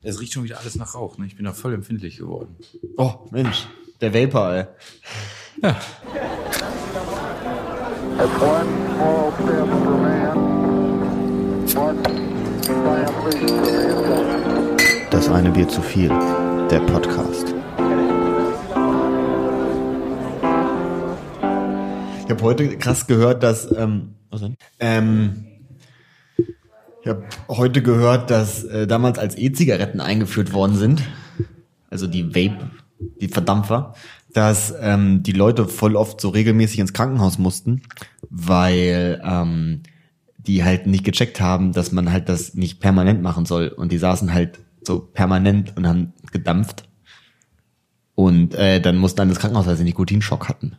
Es riecht schon wieder alles nach Rauch. Ne? Ich bin da voll empfindlich geworden. Oh, Mensch. Der Vapor, ey. Ja. Das eine Bier zu viel. Der Podcast. Ich habe heute krass gehört, dass ähm, was denn? Ähm, ich habe heute gehört, dass äh, damals als E-Zigaretten eingeführt worden sind, also die Vape, die Verdampfer, dass ähm, die Leute voll oft so regelmäßig ins Krankenhaus mussten, weil ähm, die halt nicht gecheckt haben, dass man halt das nicht permanent machen soll. Und die saßen halt so permanent und haben gedampft. Und äh, dann mussten dann ins Krankenhaus, weil sie Nikotinschock hatten.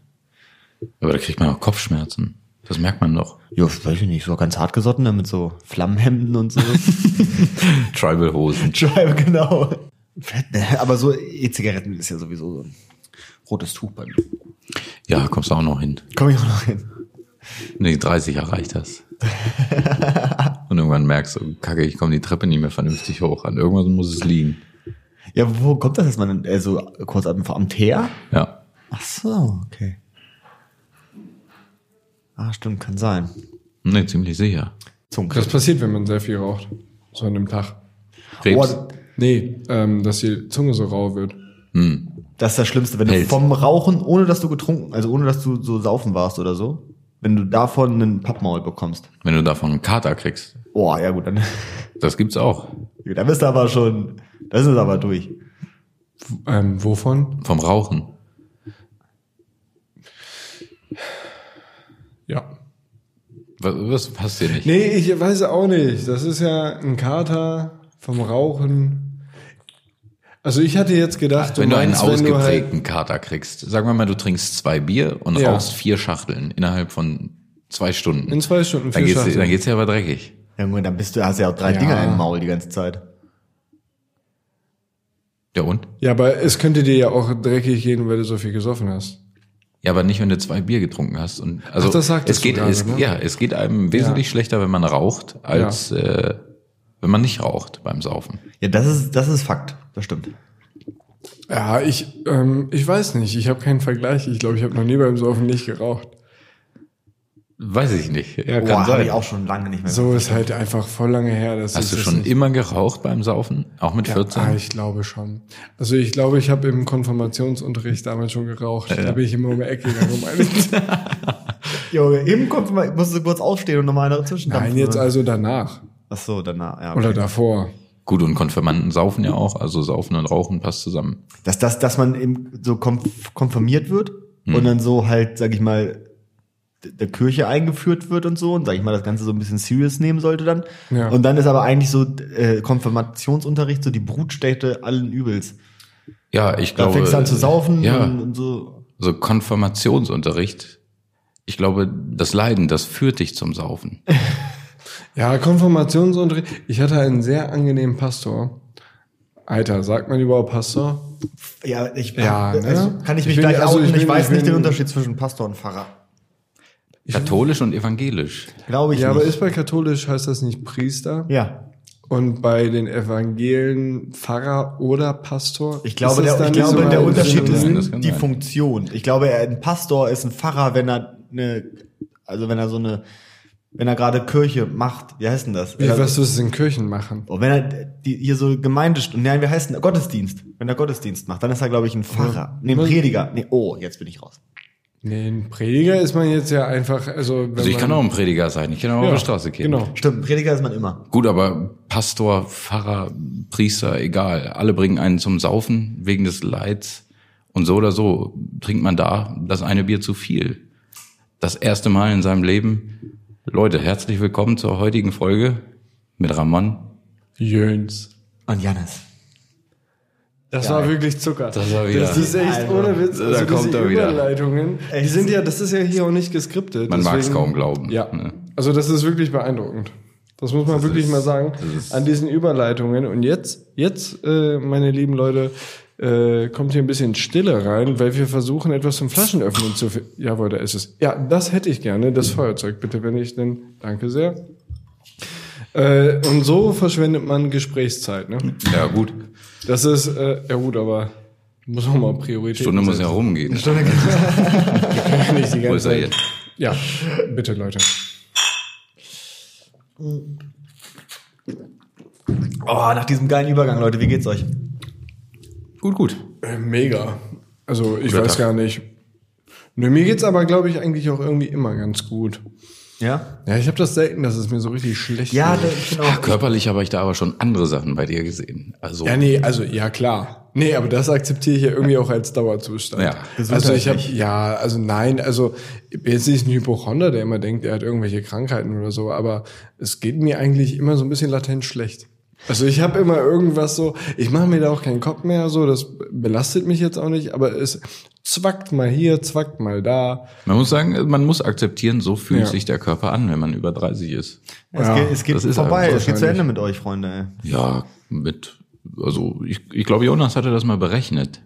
Aber da kriegt man auch Kopfschmerzen. Das merkt man doch. Ja, weiß ich nicht, so ganz hartgesottene mit so Flammenhemden und so. Tribal-Hosen. Tribe, genau. Aber so E-Zigaretten ist ja sowieso so ein rotes Tuch bei mir. Ja, kommst du auch noch hin. Komm ich auch noch hin. Nee, 30 erreicht das. Und irgendwann merkst du, kacke, ich komme die Treppe nicht mehr vernünftig hoch. An irgendwas muss es liegen. Ja, wo kommt das, dass man äh, so kurz am, am Teer? Ja. Ach so, okay. Ah, stimmt, kann sein. Nee, ziemlich sicher. Das Zungenkrebs. passiert, wenn man sehr viel raucht. So an einem Tag. Krebs. Oh, Nee, ähm, dass die Zunge so rau wird. Hm. das ist das Schlimmste, wenn du vom Rauchen, ohne dass du getrunken, also ohne dass du so saufen warst oder so, wenn du davon einen Pappmaul bekommst. Wenn du davon einen Kater kriegst. Boah, ja gut, dann, Das gibt's auch. dann bist du aber schon, das ist aber durch. Ähm, wovon? Vom Rauchen. Ja. Was, was passt dir nicht? Nee, ich weiß auch nicht. Das ist ja ein Kater vom Rauchen. Also ich hatte jetzt gedacht, wenn du einen meinst, wenn du halt- ausgeprägten Kater kriegst, sagen wir mal, du trinkst zwei Bier und Ja. rauchst vier Schachteln innerhalb von zwei Stunden. in zwei Stunden dann vier geht's, dir- Schachteln. dann geht's dir aber dreckig. Ja, gut, dann bist du, hast ja auch drei Ja. Dinger im Maul die ganze Zeit. Ja und? Ja, aber es könnte dir ja auch dreckig gehen, weil du so viel gesoffen hast. Ja, aber nicht, wenn du zwei Bier getrunken hast. Und also Ach, das sagtest es geht, gerade, es, ne? ja, es geht einem wesentlich Ja. schlechter, wenn man raucht, als äh, wenn man nicht raucht beim Saufen. Ja, das ist, das ist Fakt. Das stimmt. Ja, ich, ähm, ich weiß nicht. Ich habe keinen Vergleich. Ich glaube, ich habe noch nie beim Saufen nicht geraucht. Weiß ich nicht. Ja, kann sein. ich auch schon lange nicht mehr. So ist halt einfach voll lange her. Dass Hast du schon immer geraucht beim Saufen? Auch mit Ja, 14? ah, ich glaube schon. Also ich glaube, ich habe im Konfirmationsunterricht damals schon geraucht. Da bin ich immer um die Ecke gegangen. Um Junge, eben man, musst du kurz aufstehen und nochmal eine Zwischendampf. Nein, jetzt also danach. Ach so, danach, ja. Oder Okay. davor. Gut, und Konfirmanden saufen ja auch, also Saufen und Rauchen passt zusammen. Dass, dass, dass man eben so konf konfirmiert wird und dann so halt, sag ich mal, der Kirche eingeführt wird und so und sag ich mal das Ganze so ein bisschen serious nehmen sollte dann. Ja. Und dann ist aber eigentlich so äh, Konfirmationsunterricht so die Brutstätte allen Übels. Ja, ich Da glaube. fängst du an zu saufen Ja, und, und so. so Konfirmationsunterricht. Ich glaube, das Leiden, das führt dich zum Saufen. Ja, Konfirmationsunterricht. Ich hatte einen sehr angenehmen Pastor. Alter, sagt man überhaupt Pastor? Ja, ich Ja, ne? also kann ich Ich mich bin- gleich also outen. ich Ich, bin- weiß ich nicht den bin- Unterschied zwischen Pastor und Pfarrer. Katholisch und evangelisch. Glaube ich Ja, aber nicht. ist bei katholisch heißt das nicht Priester? ja. Und bei den Evangelen Pfarrer oder Pastor? Ich glaube, Ist das der, ich glaube der Unterschied ist kann die sein. Funktion. Ich glaube, ein Pastor ist ein Pfarrer, wenn er eine, also wenn er so eine, wenn er gerade Kirche macht. Wie heißt denn das? Wie, er- was du es in Kirchen machen? Oh, wenn er die, hier so Gemeinde, nein, wie heißt denn Gottesdienst? Wenn er Gottesdienst macht, dann ist er, glaube ich, ein Pfarrer. Nee, ein? Prediger. Nee, oh, jetzt bin ich raus. Nee, ein Prediger ist man jetzt ja einfach, also. Wenn Also ich man, kann auch ein Prediger sein, ich kann auch ja, auf die Straße gehen. Genau. Stimmt, ein Prediger ist man immer. Gut, aber Pastor, Pfarrer, Priester, egal. Alle bringen einen zum Saufen wegen des Leids. Und so oder so trinkt man da das eine Bier zu viel. Das erste Mal in seinem Leben. Leute, herzlich willkommen zur heutigen Folge mit Ramon. Jöns. Und Jannis. Das Geil. war wirklich Zucker. Das war wieder- Das ist echt Also, ohne Witz. da Also kommt diese er wieder. Überleitungen, die Echt? sind ja, das ist ja hier auch nicht geskriptet. Man mag es kaum glauben. Ja, ne? also das ist wirklich beeindruckend. Das muss man wirklich ist- mal sagen. das An diesen Überleitungen. Und jetzt, jetzt, äh, meine lieben Leute, äh, kommt hier ein bisschen Stille rein, weil wir versuchen, etwas zum Flaschenöffnen zu finden. Jawohl, da ist es. Ja, das hätte ich gerne, das Feuerzeug, bitte, wenn ich denn. Danke sehr. Äh, und so verschwendet man Gesprächszeit, ne? Ja, gut. Das ist, äh, ja gut, aber muss auch mal Priorität. Stunde muss ja rumgehen. nicht die Wo ganze ist er Zeit. jetzt? Ja, bitte Leute. Oh, nach diesem geilen Übergang, Leute, wie geht's euch? Gut, gut. Äh, mega. Also ich Guter weiß Tag. gar nicht. Nö, mir geht's aber, glaube ich, eigentlich auch irgendwie immer ganz gut. Ja? Ja, ich habe das selten, dass es mir so richtig schlecht Ja, geht. bin auch. Körperlich habe ich da aber schon andere Sachen bei dir gesehen. Also, Ja, nee, also ja klar. Nee, aber das akzeptiere ich ja irgendwie auch als Dauerzustand. Ja. Also ich habe ja, also nein, also jetzt nicht ein Hypochonder, der immer denkt, er hat irgendwelche Krankheiten oder so, aber es geht mir eigentlich immer so ein bisschen latent schlecht. Also ich habe immer irgendwas so, ich mache mir da auch keinen Kopf mehr, so das belastet mich jetzt auch nicht, aber es zwackt mal hier, zwackt mal da. man muss sagen, man muss akzeptieren, so fühlt Ja. sich der Körper an, wenn man über 30 ist. Es Ja, geht, es geht das ist vorbei, einfach es geht zu. Ende mit euch, Freunde. ey. Ja, mit, also ich, ich glaube, Jonas hatte das mal berechnet,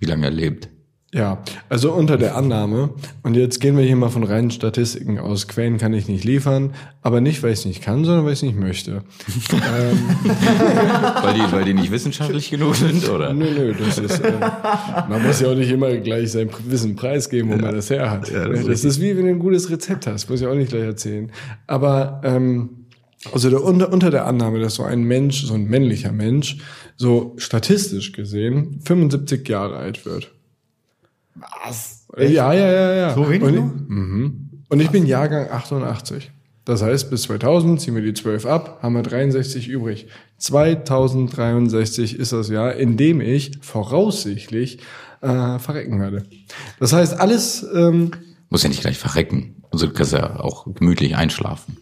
wie lange er lebt. Ja, also unter der Annahme, und jetzt gehen wir hier mal von reinen Statistiken aus, Quellen kann ich nicht liefern, aber nicht, weil ich es nicht kann, sondern weil ich es nicht möchte. ähm, Weil die, weil die nicht wissenschaftlich genug sind, oder? Nö, nö, das ist, äh, man muss ja auch nicht immer gleich sein Wissen preisgeben, wo man das her hat. Ja, das das ist wie wenn du ein gutes Rezept hast, muss ich auch nicht gleich erzählen. Aber ähm, also der, unter, unter der Annahme, dass so ein Mensch, so ein männlicher Mensch, so statistisch gesehen 75 Jahre alt wird. Was? Ja, ja, ja, ja. So wenig Und, nur? mhm. Und ich bin Jahrgang 88. Das heißt, bis 2000 ziehen wir die 12 ab, haben wir 63 übrig. 2063 ist das Jahr, in dem ich voraussichtlich äh, verrecken werde. Das heißt, alles, ähm, Muss ja nicht gleich verrecken. Also du kannst ja auch gemütlich einschlafen.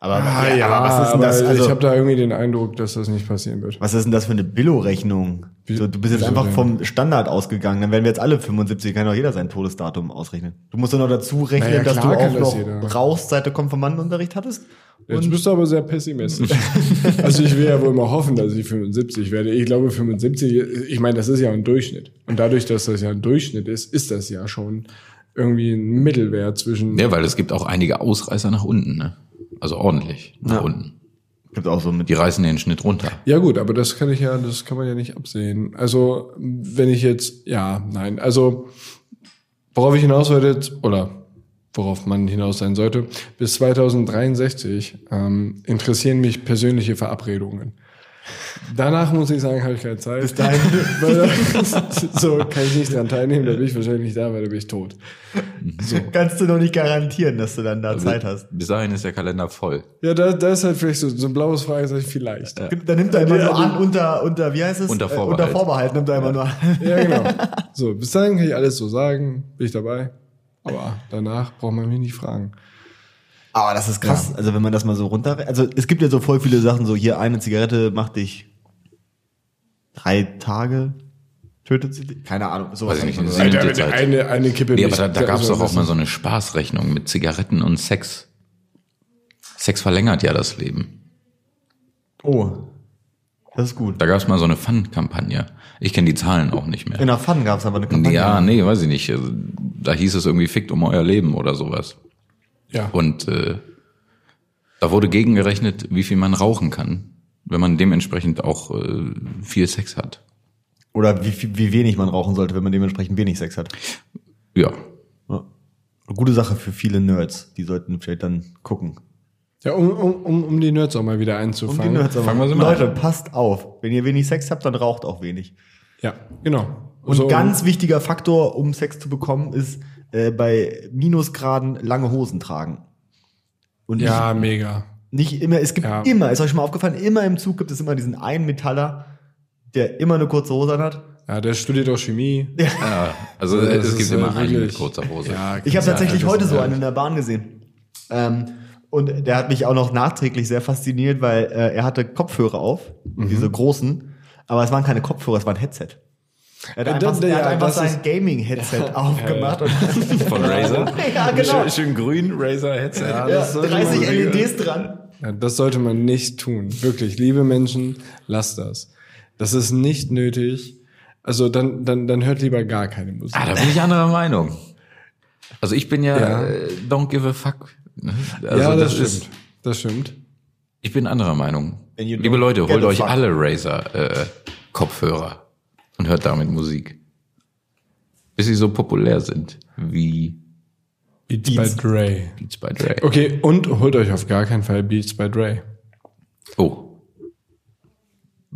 Aber, ah, ja, aber was ist denn aber das? Also, ich habe da irgendwie den Eindruck, dass das nicht passieren wird. was ist denn das für eine Billo-Rechnung? So, du bist jetzt einfach denn? vom Standard ausgegangen. Dann werden wir jetzt alle 75, kann doch jeder sein Todesdatum ausrechnen. Du musst doch noch dazu rechnen, Naja, dass du auch noch jeder. rauchst, seit du Konfirmandenunterricht hattest. Jetzt bist du aber sehr pessimistisch. also ich will ja wohl mal hoffen, dass ich 75 werde. Ich glaube 75, ich meine, das ist ja ein Durchschnitt. Und dadurch, dass das ja ein Durchschnitt ist, ist das ja schon irgendwie ein Mittelwert zwischen... Ja, weil es gibt auch einige Ausreißer nach unten, ne? Also ordentlich nach Ja. unten. Gibt auch so mit Die reißen den Schnitt runter. Ja gut, aber das kann ich ja, das kann man ja nicht absehen. Also wenn ich jetzt, ja, nein, also worauf ich hinaus wollte, jetzt- oder worauf man hinaus sein sollte, bis 2063 ähm, interessieren mich persönliche Verabredungen. Danach muss ich sagen, habe ich keine Zeit. Bis dahin. So kann ich nicht dran teilnehmen, da bin ich wahrscheinlich nicht da, weil da bin ich tot. kannst du noch nicht garantieren, dass du dann da Zeit hast. Bis dahin ist der Kalender voll. Ja, da, da ist halt vielleicht so, so ein blaues Fragezeichen vielleicht. Da nimmt er immer nur an unter, unter, wie heißt es? Unter Äh, Vorbehalt. unter Vorbehalt nimmt er immer nur an. Ja, genau. So, bis dahin kann ich alles so sagen, bin ich dabei. Aber danach braucht man mich nicht fragen. Aber das ist krass. Also wenn man das mal so runter, also es gibt ja so voll viele Sachen, so hier eine Zigarette macht dich drei Tage, tötet sie dich? Keine Ahnung, sowas. Weiß ich hab nicht, gehört. siebte eine, Zeit. eine, eine Kippe Nee, aber da, da gab es doch auch mal so eine Spaßrechnung mit Zigaretten und Sex. Sex verlängert ja das Leben. Oh, das ist gut. Da gab es mal so eine Fun-Kampagne. Ich kenne die Zahlen auch nicht mehr. In der Fun gab es aber eine Kampagne. Ja, nee, weiß ich nicht. Also, Da hieß es irgendwie fickt um euer Leben oder sowas. Ja. Und äh, da wurde gegengerechnet, wie viel man rauchen kann, wenn man dementsprechend auch äh, viel Sex hat. Oder wie, wie wenig man rauchen sollte, wenn man dementsprechend wenig Sex hat. Ja. Ja. Eine gute Sache für viele Nerds. Die sollten vielleicht dann gucken. ja, um, um, um, um die Nerds auch mal wieder Um einzufangen. die Nerds aber. Fangen wir sie mal Leute, an. passt auf. Wenn ihr wenig Sex habt, dann raucht auch wenig. Ja, genau. Und So, ganz wichtiger Faktor, um Sex zu bekommen, ist äh, bei Minusgraden lange Hosen tragen. Und Ja, mega. nicht, nicht immer, es gibt Ja. immer, ist euch schon mal aufgefallen, immer im Zug gibt es immer diesen einen Metaller, der immer eine kurze Hose anhat. Ja, der studiert auch Chemie. ja also Das es gibt äh, immer einen mit kurzer Hose. Ja, Ich habe ja, tatsächlich heute so ja- einen in der Bahn gesehen. Ähm, und der hat mich auch noch nachträglich sehr fasziniert, weil äh, er hatte Kopfhörer auf, Mhm. diese großen, aber es waren keine Kopfhörer, es war ein Headset. Er hat Äh, einfach, das- er hat ja, einfach das sein ist- Gaming-Headset aufgemacht und Von Razer. ja, genau. Schön, schön grün, Razer Headset. Ja, das sollte 30 man- LEDs dran. Ja, das sollte man nicht tun. Wirklich, liebe Menschen, lasst das. Das ist nicht nötig. Also dann, dann, dann hört lieber gar keine Musik. Ah, da bin ich anderer Meinung. Also ich bin ja, Ja. Äh, don't give a fuck. ne? Also ja, das, stimmt. Das stimmt. Ich bin anderer Meinung. Liebe Leute, holt euch fuck. alle Razer äh, Kopfhörer und hört damit Musik. Bis sie so populär sind wie Beats, Beats. by Dre. Beats by Dre. Okay, und holt euch auf gar keinen Fall Beats by Dre. Oh,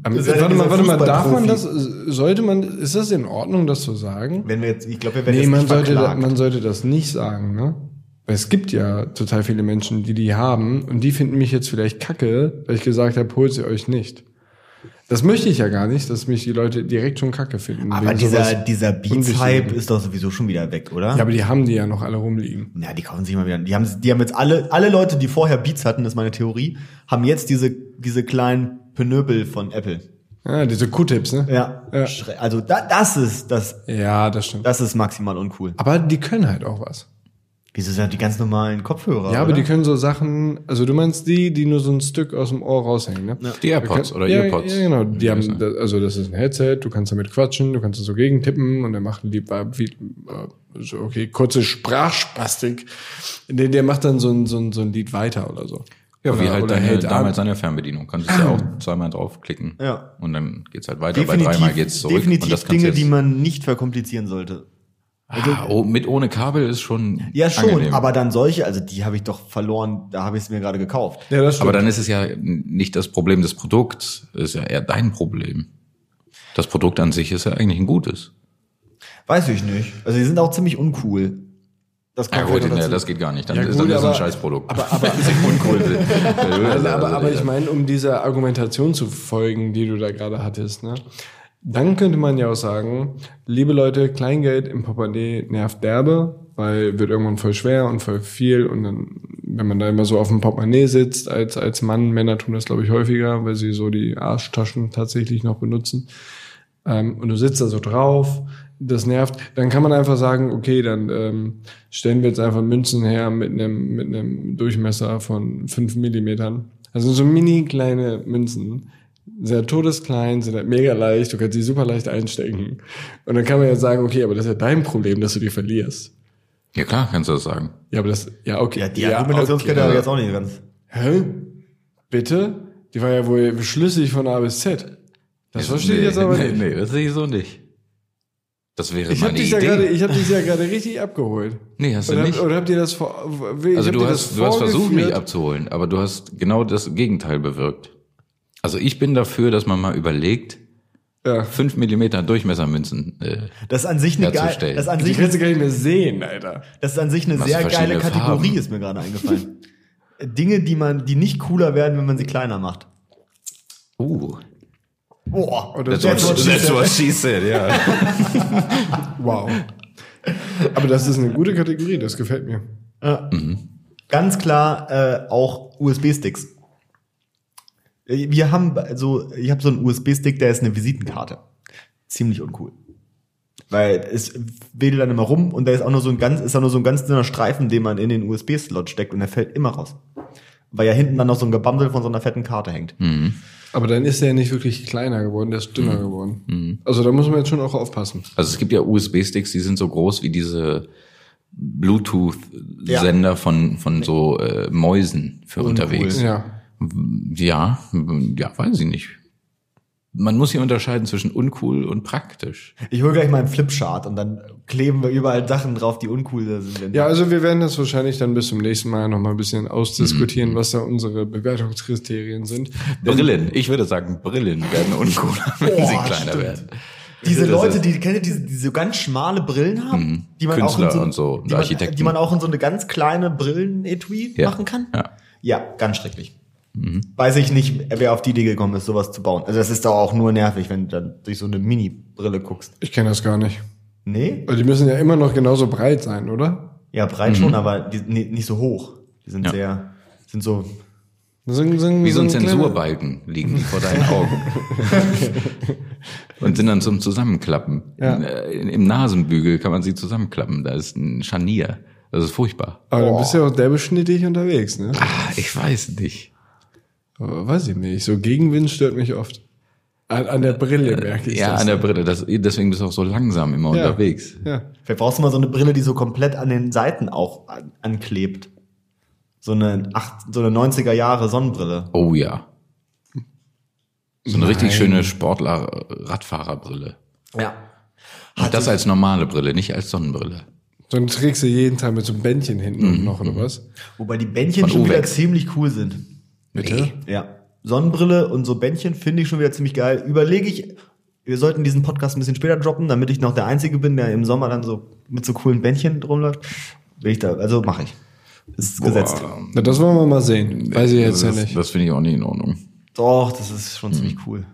Ähm, Ihr seid warte mal, warte mal, darf man das, sollte man, ist das in Ordnung, das zu sagen? Wenn wir jetzt, ich glaube, wir werden Nee, jetzt man sollte, da, man sollte das nicht sagen, ne? Weil es gibt ja total viele Menschen, die die haben und die finden mich jetzt vielleicht kacke, weil ich gesagt habe, holt sie euch nicht. Das möchte ich ja gar nicht, dass mich die Leute direkt schon kacke finden. aber dieser, dieser Beats-Hype ist doch sowieso schon wieder weg, oder? Ja, aber die haben die ja noch alle rumliegen. Ja, die kaufen sich mal wieder. Die haben, die haben jetzt alle, alle Leute, die vorher Beats hatten, das ist meine Theorie, haben jetzt diese, diese kleinen Penöbel von Apple. Ja, diese Q-Tips, ne? Ja. Ja. Also da, das ist, das, Ja, das stimmt. das ist maximal uncool. Aber die können halt auch was. Wieso sind das die ganz normalen Kopfhörer? Ja, aber oder? die können so Sachen, also du meinst die, die nur so ein Stück aus dem Ohr raushängen, ne? die AirPods Ja, oder ja, Earpods. Ja, genau. Die Ja, haben, da- also das ist ein Headset, du kannst damit quatschen, du kannst es so gegentippen und er macht die, wie, äh, so, okay, kurze Sprachspastik. Der, der macht dann so ein, so ein, so ein Lied weiter oder so. Ja, wie Oder- halt oder deine, hält damals an. eine Fernbedienung. Kannst du ja auch zweimal draufklicken. Ja. Und dann geht's halt weiter. Bei dreimal geht's zurück. definitiv das Dinge, die man nicht verkomplizieren sollte. Ah, oh, mit ohne Kabel ist schon Ja, schon, angenehm. aber dann solche, also die habe ich doch verloren, da habe ich es mir gerade gekauft. Ja, das stimmt. Aber dann ist es ja nicht das Problem des Produkts, ist ja eher dein Problem. Das Produkt an sich ist ja eigentlich ein gutes. Weiß ich nicht. Also die sind auch ziemlich uncool. Das Ja kommt gut, vielleicht noch ja, dazu. das geht gar nicht. Dann Ja, ist gut, dann ist es ein Scheißprodukt. aber- aber- uncool. Also, aber, aber ich meine, um dieser Argumentation zu folgen, die du da gerade hattest, ne? Dann könnte man ja auch sagen, liebe Leute, Kleingeld im Portemonnaie nervt derbe, weil wird irgendwann voll schwer und voll viel und dann, wenn man da immer so auf dem Portemonnaie sitzt, als, als Mann, Männer tun das glaube ich häufiger, weil sie so die Arschtaschen tatsächlich noch benutzen, ähm, und du sitzt da so drauf, das nervt, dann kann man einfach sagen, okay, dann ähm, stellen wir jetzt einfach Münzen her mit einem mit einem Durchmesser von fünf Millimetern. Also so mini kleine Münzen. Sehr todesklein, sind halt mega leicht, du kannst die super leicht einstecken. Und dann kann man ja sagen, okay, aber das ist ja dein Problem, dass du die verlierst. Ja klar, kannst du das sagen. Ja, aber das, ja, okay. Ja, die Argumentationskette okay. habe ich jetzt auch nicht ganz. Hä? Bitte? Die war ja wohl schlüssig von A bis Z. Das verstehe ich jetzt aber nee, nicht. Nee, das sehe ich so nicht. Das wäre Ich habe meine dich ja Idee. gerade, ich habe dich ja gerade richtig abgeholt. nee, hast du Oder, nicht. oder habt ihr das vor? ich Also hab du dir hast, das du hast versucht, mich abzuholen, aber du hast genau das Gegenteil bewirkt. Also ich bin dafür, dass man mal überlegt, Ja. fünf Millimeter Durchmessermünzen. Äh, Das ist an sich eine geile, das ist an Die sich, kannst du gar nicht mehr sehen, Alter. das ist an sich eine Was sehr geile Kategorie, Farben. ist mir gerade eingefallen. Dinge, die man, die nicht cooler werden, wenn man sie kleiner macht. uh, Boah, Oder that's what, so. that's what she said, ja. Wow. Aber das ist eine gute Kategorie, das gefällt mir. Ganz klar äh, auch USB-Sticks. Wir haben so, ich habe so einen USB-Stick, der ist eine Visitenkarte. Ziemlich uncool. Weil es wedelt dann immer rum und da ist auch nur so ein ganz, ist auch nur so ein ganz dünner Streifen, den man in den USB-Slot steckt und der fällt immer raus. Weil ja hinten dann noch so ein Gebamsel von so einer fetten Karte hängt. Aber dann ist er ja nicht wirklich kleiner geworden, der ist dünner geworden. Also da muss man jetzt schon auch aufpassen. Also es gibt ja USB-Sticks, die sind so groß wie diese Bluetooth-Sender von, von so äh, Mäusen für unterwegs. Ja. Ja, ja, weiß ich nicht. Man muss hier unterscheiden zwischen uncool und praktisch. Ich hole gleich mal einen Flipchart und dann kleben wir überall Sachen drauf, die uncool sind. Ja, also wir werden das wahrscheinlich dann bis zum nächsten Mal noch mal ein bisschen ausdiskutieren, was da unsere Bewertungskriterien sind. Brillen, ich würde sagen, Brillen werden uncooler, wenn Boah, sie kleiner stimmt. werden. Diese Das Leute, die kennt ihr diese, die so ganz schmale Brillen haben, die man auch in Künstler so, und so, und die, man, die man auch in so eine ganz kleine Brillenetui Ja. machen kann. Ja. Ja, ganz schrecklich. Weiß ich nicht, wer auf die Idee gekommen ist, sowas zu bauen. Also das ist doch auch nur nervig, wenn du dann durch so eine Mini-Brille guckst. Ich kenne das gar nicht. Nee? Die müssen ja immer noch genauso breit sein, oder? Ja, breit schon, aber die, nee, nicht so hoch. Die sind Ja. sehr, sind so, so, ein- Wie so ein Zensurbalken liegen die vor deinen Augen. und sind dann zum Zusammenklappen. Ja. In, äh, Im Nasenbügel kann man sie zusammenklappen. Da ist ein Scharnier. Das ist furchtbar. Aber dann bist du ja auch derbeschnittig unterwegs, ne? Ah, ich weiß nicht. Weiß ich nicht. So Gegenwind stört mich oft. An, an der Brille merke ich Ja, das. an der Brille. Das, deswegen bist du auch so langsam immer Ja. unterwegs. Ja. vielleicht brauchst du mal so eine Brille, die so komplett an den Seiten auch an, anklebt. So eine, acht, so eine 90er Jahre Sonnenbrille. Oh ja. So eine richtig Nein. schöne Sportler-Radfahrerbrille. Ja. Und das als normale Brille, nicht als Sonnenbrille. Dann trägst du jeden Tag mit so einem Bändchen hinten Mhm. und noch, oder was? Wobei die Bändchen Von schon wieder ziemlich cool sind. Bitte? Ja. Sonnenbrille und so Bändchen finde ich schon wieder ziemlich geil. Überlege ich, wir sollten diesen Podcast ein bisschen später droppen, damit ich noch der Einzige bin, der im Sommer dann so mit so coolen Bändchen rumläuft. Will ich da, also mache ich. Ist gesetzt. Na, das wollen wir mal sehen. Weiß ich jetzt das, ja nicht. Das finde ich auch nicht in Ordnung. Doch, das ist schon ziemlich cool.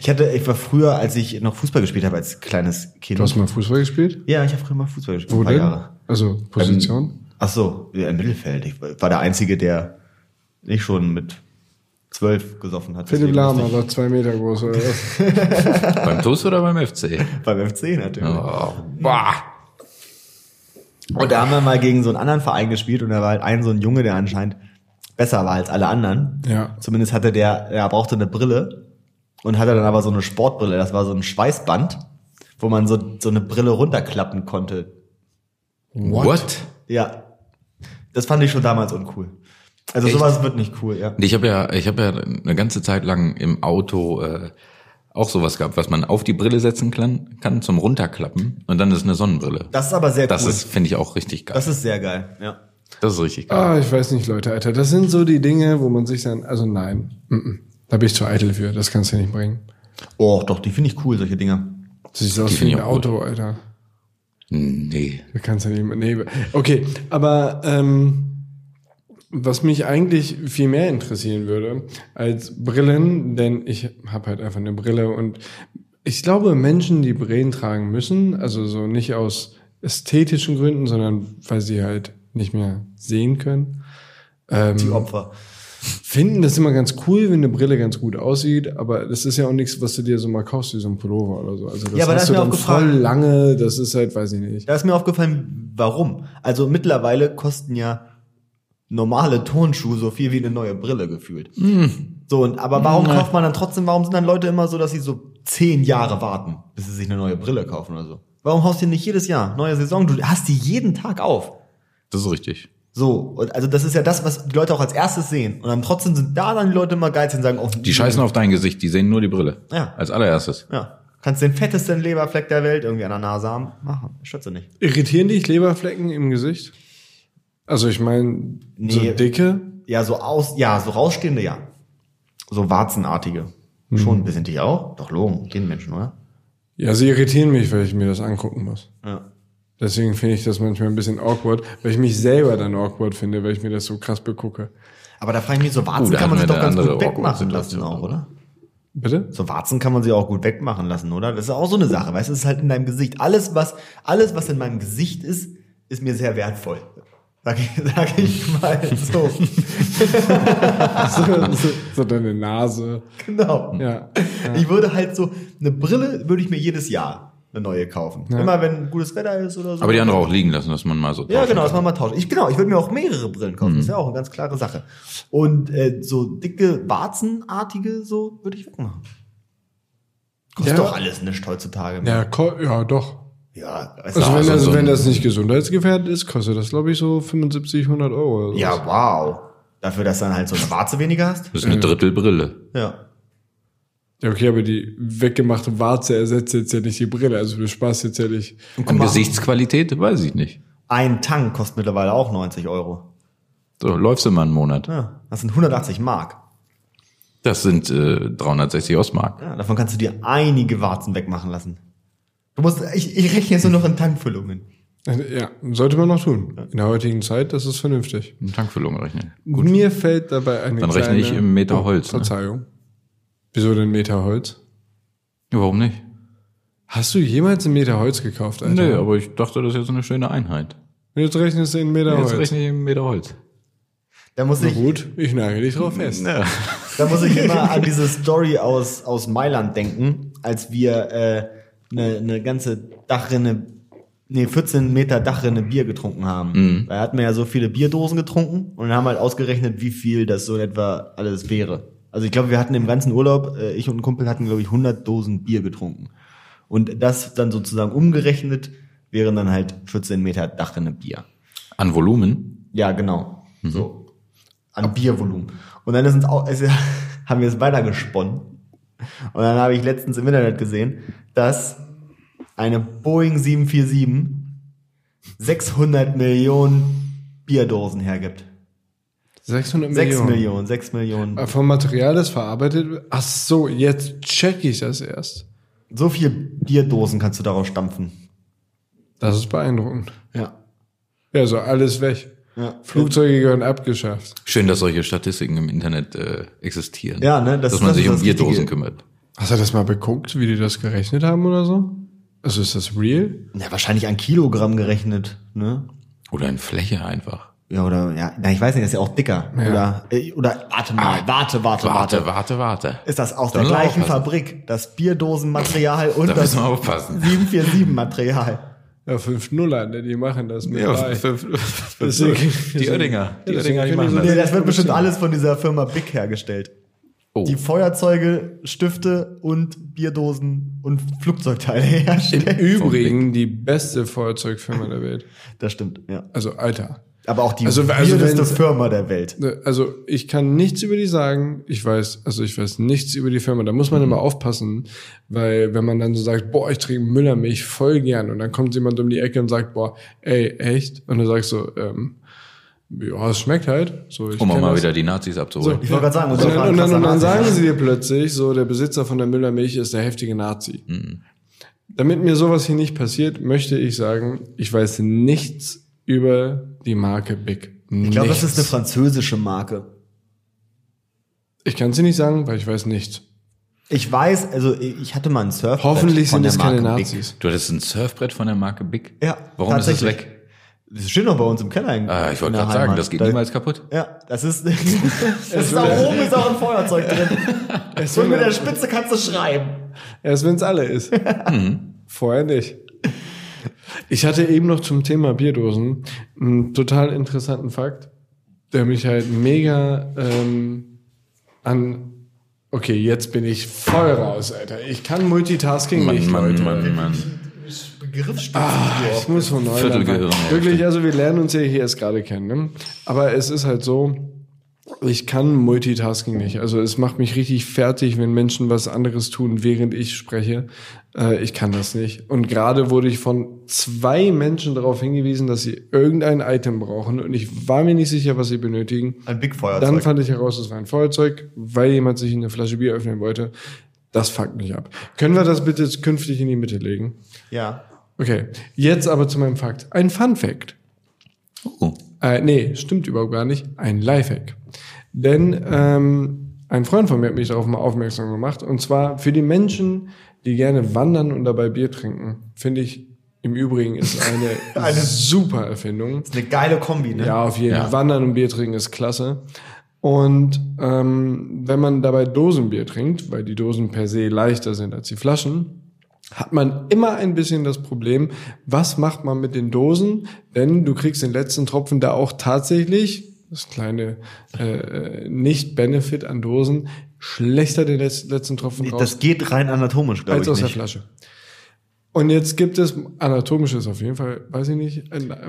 Ich hatte, ich war früher, als ich noch Fußball gespielt habe, als kleines Kind. Du hast mal Fußball gespielt? ja, ich habe früher mal Fußball gespielt. Wo ein paar denn? Jahre. Also Position? Ach so, ja, im Mittelfeld. Ich war der Einzige, der nicht schon mit zwölf gesoffen hat. Philipp Lahm, aber zwei Meter groß oder was? beim TUS oder beim FC? ich- Beim FC natürlich. Oh, boah. Und da haben wir mal gegen so einen anderen Verein gespielt und da war halt ein so ein Junge, der anscheinend besser war als alle anderen. Ja. Zumindest hatte der, er brauchte eine Brille und hatte dann aber so eine Sportbrille. Das war so ein Schweißband, wo man so, so eine Brille runterklappen konnte. What? Ja. Das fand ich schon damals uncool. Also Echt? sowas wird nicht cool, ja. Ich habe ja, ich habe ja eine ganze Zeit lang im Auto äh, auch sowas gehabt, was man auf die Brille setzen kann, kann zum runterklappen und dann ist eine Sonnenbrille. Das ist aber sehr Das cool. ist, finde ich, auch richtig geil. das ist sehr geil, ja. Das ist richtig geil. Ah, ich weiß nicht, Leute, Alter. Das sind so die Dinge, wo man sich dann, also nein, mm -mm. da bin ich zu eitel für. Das kannst du nicht bringen. Oh, doch, die finde ich cool, solche Dinge. Das sieht aus Die wie ein auch gut. Auto, Alter. Nee. Du kannst ja nicht mehr. Nee. Okay, aber ähm, was mich eigentlich viel mehr interessieren würde als Brillen, denn ich habe halt einfach eine Brille und ich glaube, Menschen, die Brillen tragen müssen, also so nicht aus ästhetischen Gründen, sondern weil sie halt nicht mehr sehen können, ähm, Die Opfer. finden das immer ganz cool, wenn eine Brille ganz gut aussieht, aber das ist ja auch nichts, was du dir so mal kaufst, wie so ein Pullover oder so. Also das Ja, aber hast ist du mir dann voll lange, das ist halt, weiß ich nicht. Da ist mir aufgefallen, warum. Also mittlerweile kosten ja normale Turnschuhe so viel wie eine neue Brille gefühlt. So, und, aber warum kauft man dann trotzdem, warum sind dann Leute immer so, dass sie so zehn Jahre warten, bis sie sich eine neue Brille kaufen oder so? Warum haust du nicht jedes Jahr neue Saison? Du hast die jeden Tag auf. Das ist richtig. So, und also das ist ja das, was die Leute auch als erstes sehen. Und dann trotzdem sind da dann die Leute immer geizig und sagen, oh, Die scheißen auf dein Gesicht, die sehen nur die Brille. Ja. Als allererstes. Ja. Kannst den fettesten Leberfleck der Welt irgendwie an der Nase haben. Machen. Schütze nicht. Irritieren dich Leberflecken im Gesicht? Also ich meine, so Nee. dicke? Ja, so aus, ja, so rausstehende, ja. So warzenartige. Schon ein bisschen dich auch? Doch, Logen, den Menschen, oder? Ja, sie irritieren mich, weil ich mir das angucken muss. Ja. Deswegen finde ich das manchmal ein bisschen awkward, weil ich mich selber dann awkward finde, weil ich mir das so krass begucke. Aber da frage ich mich, so Warzen Uh, kann man sich doch ganz gut wegmachen lassen auch, oder? Bitte? So Warzen kann man sich auch gut wegmachen lassen, oder? Das ist auch so eine Sache, weißt du, es ist halt in deinem Gesicht. Alles, was, alles, was in meinem Gesicht ist, ist mir sehr wertvoll. Sag ich, sag ich mal so. so, so, so deine Nase. genau. Ja. Ich würde halt so, eine Brille würde ich mir jedes Jahr eine neue kaufen. Immer wenn gutes Wetter ist oder so. Aber die andere auch liegen lassen, dass man mal so Ja, genau, kann. dass man mal tauscht. Ich, genau, ich würde mir auch mehrere Brillen kaufen. Das ist ja auch eine ganz klare Sache. Und äh, so dicke, warzenartige, so würde ich wegmachen. Kostet Ja. doch alles nicht heutzutage. mehr. Ja, ko- ja, doch. Ja, Also, du, wenn, also das, so wenn das nicht gesundheitsgefährdet ist, kostet das, glaube ich, so 75, 100 Euro. Oder ja, wow. Dafür, dass du dann halt so eine Warze weniger hast? Das ist eine Drittelbrille. Ja. Ja, okay, aber die weggemachte Warze ersetzt jetzt ja nicht die Brille. Also du sparst jetzt ja nicht. Und Gesichtsqualität, weiß ich nicht. ein Tank kostet mittlerweile auch 90 Euro. So, läufst du mal einen Monat. Ja, das sind 180 Mark. Das sind äh, 360 Ostmark. Ja, davon kannst du dir einige Warzen wegmachen lassen. Du musst, ich, ich rechne jetzt nur noch in Tankfüllungen. Ja, sollte man noch tun. In der heutigen Zeit, das ist vernünftig. Eine Tankfüllung rechnen. Mir fällt dabei eine Dann rechne kleine, ich im Meter Holz, ne? Verzeihung. Wieso denn Meter Holz? Ja, warum nicht? Hast du jemals einen Meter Holz gekauft, Alter? Nee, aber ich dachte, das ist jetzt eine schöne Einheit. Jetzt rechnest du in Meter Jetzt Holz. rechne ich im Meter Holz. Da muss Na ich, gut, ich nagel dich drauf fest. Ja. Da muss ich immer an diese Story aus, aus Mailand denken, als wir äh, eine, eine ganze Dachrinne, nee, 14 Meter Dachrinne Bier getrunken haben. Da hatten wir ja so viele Bierdosen getrunken und haben halt ausgerechnet, wie viel das so in etwa alles wäre. Also ich glaube, wir hatten im ganzen Urlaub, äh, ich und ein Kumpel hatten, glaube ich, 100 Dosen Bier getrunken. Und das dann sozusagen umgerechnet wären dann halt 14 Meter Dachrinne Bier. An Volumen? Ja, genau. So. an Biervolumen. Und dann ist uns auch, ist, haben wir es weitergesponnen. Und dann habe ich letztens im Internet gesehen, dass eine Boeing 747 600 Millionen Bierdosen hergibt. 600 6 Millionen. Millionen, 6 Millionen. Äh, Vom Material, das verarbeitet wird? Ach so, jetzt check ich das erst. So viel Bierdosen kannst du daraus stampfen. Das ist beeindruckend. Ja. Ja, so alles weg. Ja. Flugzeuge gehören abgeschafft. Schön, dass solche Statistiken im Internet äh, existieren. Ja, ne, das- dass man das sich ist um das Bierdosen Richtige. kümmert. Hast du das mal beguckt, wie die das gerechnet haben oder so? Also ist das real? Ja, wahrscheinlich ein Kilogramm gerechnet, ne? Oder in Fläche einfach. Ja, oder, ja, na, ich weiß nicht, das ist ja auch dicker. Ja. Oder, äh, oder, warte mal, warte, warte, Warte, warte. warte, warte. Ist das aus Da der gleichen aufpassen. Fabrik, das Bierdosenmaterial und Da das müssen wir aufpassen. 747-Material? Ja, 5 Nuller, ne, die machen das mit Ja, fünf, fünf, Deswegen- die Oettinger. Die Oettinger, die machen das. Nee, das wird bestimmt alles von dieser Firma Big hergestellt. Oh. Die Feuerzeuge, Stifte und Bierdosen und Flugzeugteile herstellen. Im Übrigen die beste Feuerzeugfirma der Welt. Das stimmt, ja. Also, Alter. Aber auch die Also- also, weirdeste wenn- Firma der Welt. Ne, Also ich kann nichts über die sagen. Ich weiß, also ich weiß nichts über die Firma. Da muss man immer aufpassen, weil wenn man dann so sagt, boah, ich trinke Müllermilch voll gern und dann kommt jemand um die Ecke und sagt, boah, ey, echt? Und du sagst so, ähm, ja, es schmeckt halt. So, ich Um auch mal das. wieder die Nazis abzuholen. Ich wollte gerade sagen, Und unser dann, und dann, und dann sagen sie dir plötzlich, so der Besitzer von der Müllermilch ist der heftige Nazi. Damit mir sowas hier nicht passiert, möchte ich sagen, ich weiß nichts über die Marke Big. Ich glaube, das ist eine französische Marke. Ich kann sie nicht sagen, weil ich weiß nichts. Ich weiß, also ich hatte mal ein Surfbrett Hoffentlich von sind es keine Marke Big. Nazis. Du hattest ein Surfbrett von der Marke Big? Ja, Warum ist es weg? Das steht noch bei uns im Keller. in- Ah, ich wollte gerade sagen, das geht Da- niemals kaputt. Ja, das ist, das ist auch oben ist auch ein Feuerzeug drin. Und mit der Spitze kannst du schreiben. Erst wenn es alle ist. Vorher nicht. Ich hatte eben noch zum Thema Bierdosen einen total interessanten Fakt, der mich halt mega ähm, an. Okay, jetzt bin ich voll raus, Alter. Ich kann Multitasking Mann, nicht, Mann, Leute. Mann, Mann. Begriffsspitzen. Ich muss von neu. Wirklich, also wir lernen uns ja hier erst gerade kennen. Ne? Aber es ist halt so, ich kann Multitasking nicht. Also es macht mich richtig fertig, wenn Menschen was anderes tun, während ich spreche. Äh, ich kann das nicht. Und gerade wurde ich von zwei Menschen darauf hingewiesen, dass sie irgendein Item brauchen. Und ich war mir nicht sicher, was sie benötigen. Ein Big Dann Feuerzeug. fand ich heraus, es war ein Feuerzeug, weil jemand sich eine Flasche Bier öffnen wollte. Das fuckt mich ab. Können wir das bitte künftig in die Mitte legen? ja. Okay, jetzt aber zu meinem Fakt. Ein Fun Fact. Oh. Äh, nee, stimmt überhaupt gar nicht. Ein Lifehack. Denn ähm, ein Freund von mir hat mich darauf mal aufmerksam gemacht. Und zwar für die Menschen, die gerne wandern und dabei Bier trinken, finde ich im Übrigen ist eine, Eine- super Erfindung. Ist eine geile Kombi, ne? Ja, auf jeden Fall. Ja. Wandern und Bier trinken ist klasse. Und ähm, wenn man dabei Dosenbier trinkt, weil die Dosen per se leichter sind als die Flaschen, hat man immer ein bisschen das Problem, was macht man mit den Dosen? Denn du kriegst den letzten Tropfen da auch tatsächlich, das kleine äh, Nicht-Benefit an Dosen, schlechter den letz- letzten Tropfen raus Das geht rein anatomisch, glaube als ich aus der nicht. Flasche. Und jetzt gibt es anatomisches auf jeden Fall, weiß ich nicht.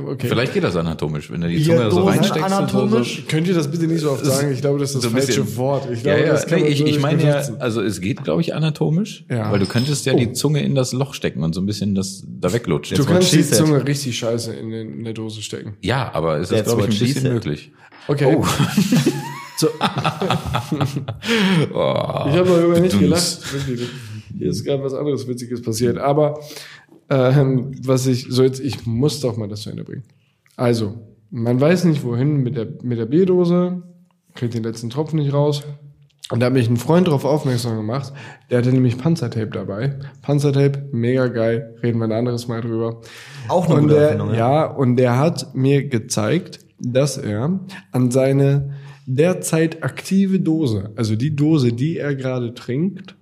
Okay. Vielleicht geht das anatomisch, wenn du die Zunge so reinsteckst. anatomisch? Und so, Könnt ihr das bitte nicht so oft sagen? Ich glaube, das ist so das falsche bisschen- Wort. Ich ja, glaube, ja, das kann nee, ich, ich meine ja, also es geht, glaube ich, anatomisch, Ja. weil du könntest ja Oh. die Zunge in das Loch stecken und so ein bisschen das da weglutschen. Du kannst die said. Zunge richtig scheiße in, den, in der Dose stecken. Ja, aber es ist, glaube ich, ein bisschen said. möglich. Okay. Oh. So, Oh, ich habe darüber nicht gelacht. Wirklich. Hier ist gerade was anderes Witziges passiert. Aber ähm, was ich, so jetzt, ich muss doch mal das zu Ende bringen. Also, man weiß nicht wohin mit der, mit der Bierdose, kriegt den letzten Tropfen nicht raus. Und da hat mich ein Freund darauf aufmerksam gemacht. Der hatte nämlich Panzertape dabei. Panzertape, mega geil. Reden wir ein anderes Mal drüber. Auch eine und gute der, ja. ja, und der hat mir gezeigt, dass er an seine derzeit aktive Dose, also die Dose, die er gerade trinkt,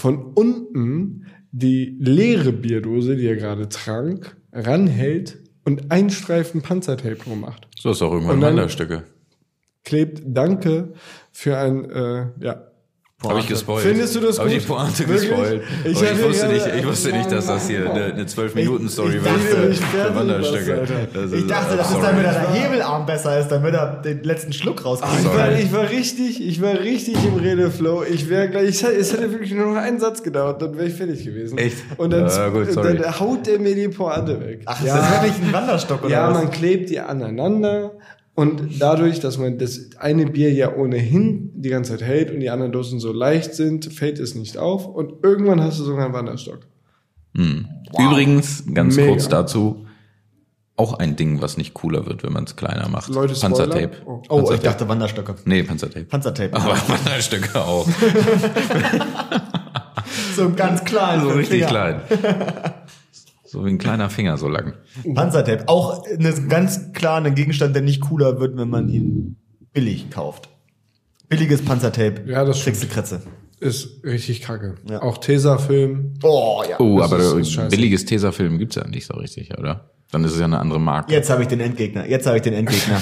von unten die leere Bierdose, die er gerade trank, ranhält und einen Streifen Panzertape drum macht. So ist auch irgendwann Wanderstücke. Klebt Danke für ein, äh, ja, Habe ich gespoilt. Findest du das Habe ich gut? die Pointe Wirklich? gespoilt. Ich Ich, ich, wusste nicht, ich wusste nicht, dass das hier eine, eine 12-Minuten-Story Ich wird dachte, für, ich für Wanderstöcke. Das Ich dachte, das ist sorry. damit der Hebelarm besser ist, damit er den letzten Schluck rauskriegt. Ich war, ich war richtig, ich war richtig im Redeflow. Ich wäre gleich, ich, es hätte wirklich nur noch einen Satz gedauert, dann wäre ich fertig gewesen. Echt? Und dann, Ja, gut, sorry. dann haut er mir die Pointe weg. Ach, ist das wirklich ein Wanderstock oder Ja, was? man klebt die aneinander und dadurch, dass man das eine Bier ja ohnehin die ganze Zeit hält und die anderen Dosen so leicht sind, fällt es nicht auf und irgendwann hast du sogar einen Wanderstock. Übrigens, ganz Mega. kurz dazu, auch ein Ding, was nicht cooler wird, wenn man es kleiner macht. Leute, Spoiler? Panzertape. Oh. Oh, ich Panzertape. dachte Wanderstöcke. Nee, Panzertape. Panzertape. Aber Wanderstöcke auch. So ganz klein. so richtig Finger. klein. So wie ein kleiner Finger so lang. Panzertape. Auch eine, ganz klar ein Gegenstand, der nicht cooler wird, wenn man ihn billig kauft. Billiges Panzertape. Ja, das kriegst du Kretze. Ist richtig kacke. Ja. Auch Tesafilm. Oh, ja. Oh, Das aber ist- ist billiges Tesafilm gibt's ja nicht so richtig, oder? Dann ist es ja eine andere Marke. Jetzt habe ich den Endgegner. Jetzt habe ich den Endgegner.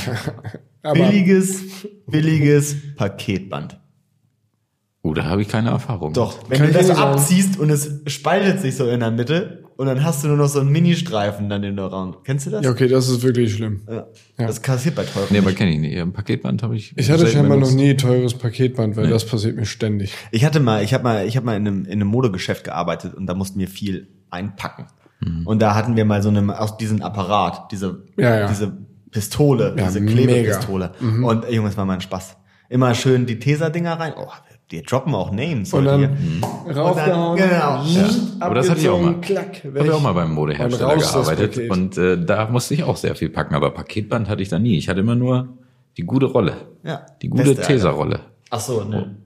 Billiges, billiges Paketband. Oh, da habe ich keine Erfahrung. Doch, wenn Kann du das sagen. abziehst und es spaltet sich so in der Mitte und dann hast du nur noch so einen Ministreifen dann in der Raum. Kennst du das? ja, okay, das ist wirklich schlimm. Ja. Ja. Das kassiert bei teuren. Nee, aber kenne ich nicht. Ein Paketband habe ich. Ich hatte scheinbar noch nie teures Paketband, weil das passiert mir ständig. Ich hatte mal, ich habe mal, ich habe mal in einem, in einem Modegeschäft gearbeitet und da mussten wir viel einpacken. Mhm. Und da hatten wir mal so eine, aus diesem Apparat, diese, Ja, ja. diese Pistole, Ja, diese mega. Mhm. Klebepistole. Und Junge, das war mal ein Spaß. Immer schön die Tesa-Dinger rein. Oh, die droppen auch Names. Und dann hier. raufgehauen. Und dann- genau. Ja. Aber das hatte ich auch mal. Klack, Ich habe ja auch mal beim Modehersteller das gearbeitet und äh, da musste ich auch sehr viel packen, aber Paketband hatte ich da nie. Ich hatte immer nur die gute Rolle. Ja. Die gute. Tesa-Rolle. Ach so, ne.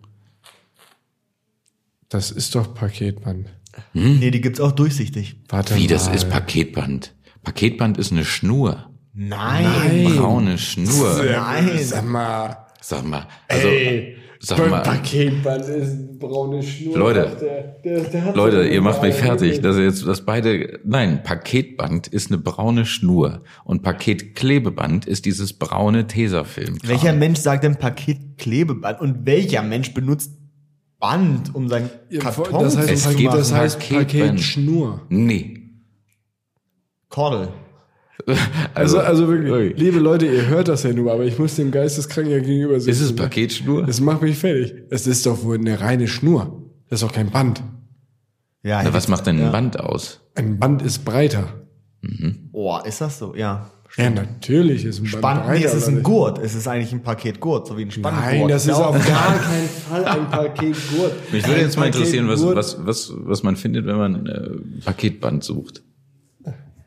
Das ist doch Paketband. Nee, die gibt's auch durchsichtig. Warte Wie, das mal. ist Paketband. Paketband ist eine Schnur. Nein. Eine braune Schnur. Nein. Sag mal. Sag mal. Also, Ey, sag beim mal. Paketband ist eine braune Schnur. Leute. Der, der, der hat Leute, ihr macht mich fertig. Das ist jetzt, das beide, nein, Paketband ist eine braune Schnur und Paketklebeband ist dieses braune Tesafilm. Welcher Mensch sagt denn Paketklebeband? Und welcher Mensch benutzt Band, um seinen Ja, Karton das heißt, Es Paket, gibt das heißt. Paketschnur. Nee. Kordel. Also, also wirklich, Ui. liebe Leute, ihr hört das ja nur, aber ich muss dem Geisteskranken ja gegenüber sitzen. Ist es? Paketschnur? Das macht mich fertig. Es ist doch wohl eine reine Schnur. Das ist doch kein Band. Ja, Na, was macht denn ein Band aus? Ein Band ist breiter. Oh, ist das so? Ja. Ja, natürlich ist ein Band Spann breiter. nee, es ist ein? Gurt. Es ist eigentlich ein Paketgurt, so wie ein Spanngurt. Nein, das ist auf gar keinen Fall ein Paketgurt. Mich würde Ein jetzt mal interessieren, was, was, was, was man findet, wenn man äh, Paketband sucht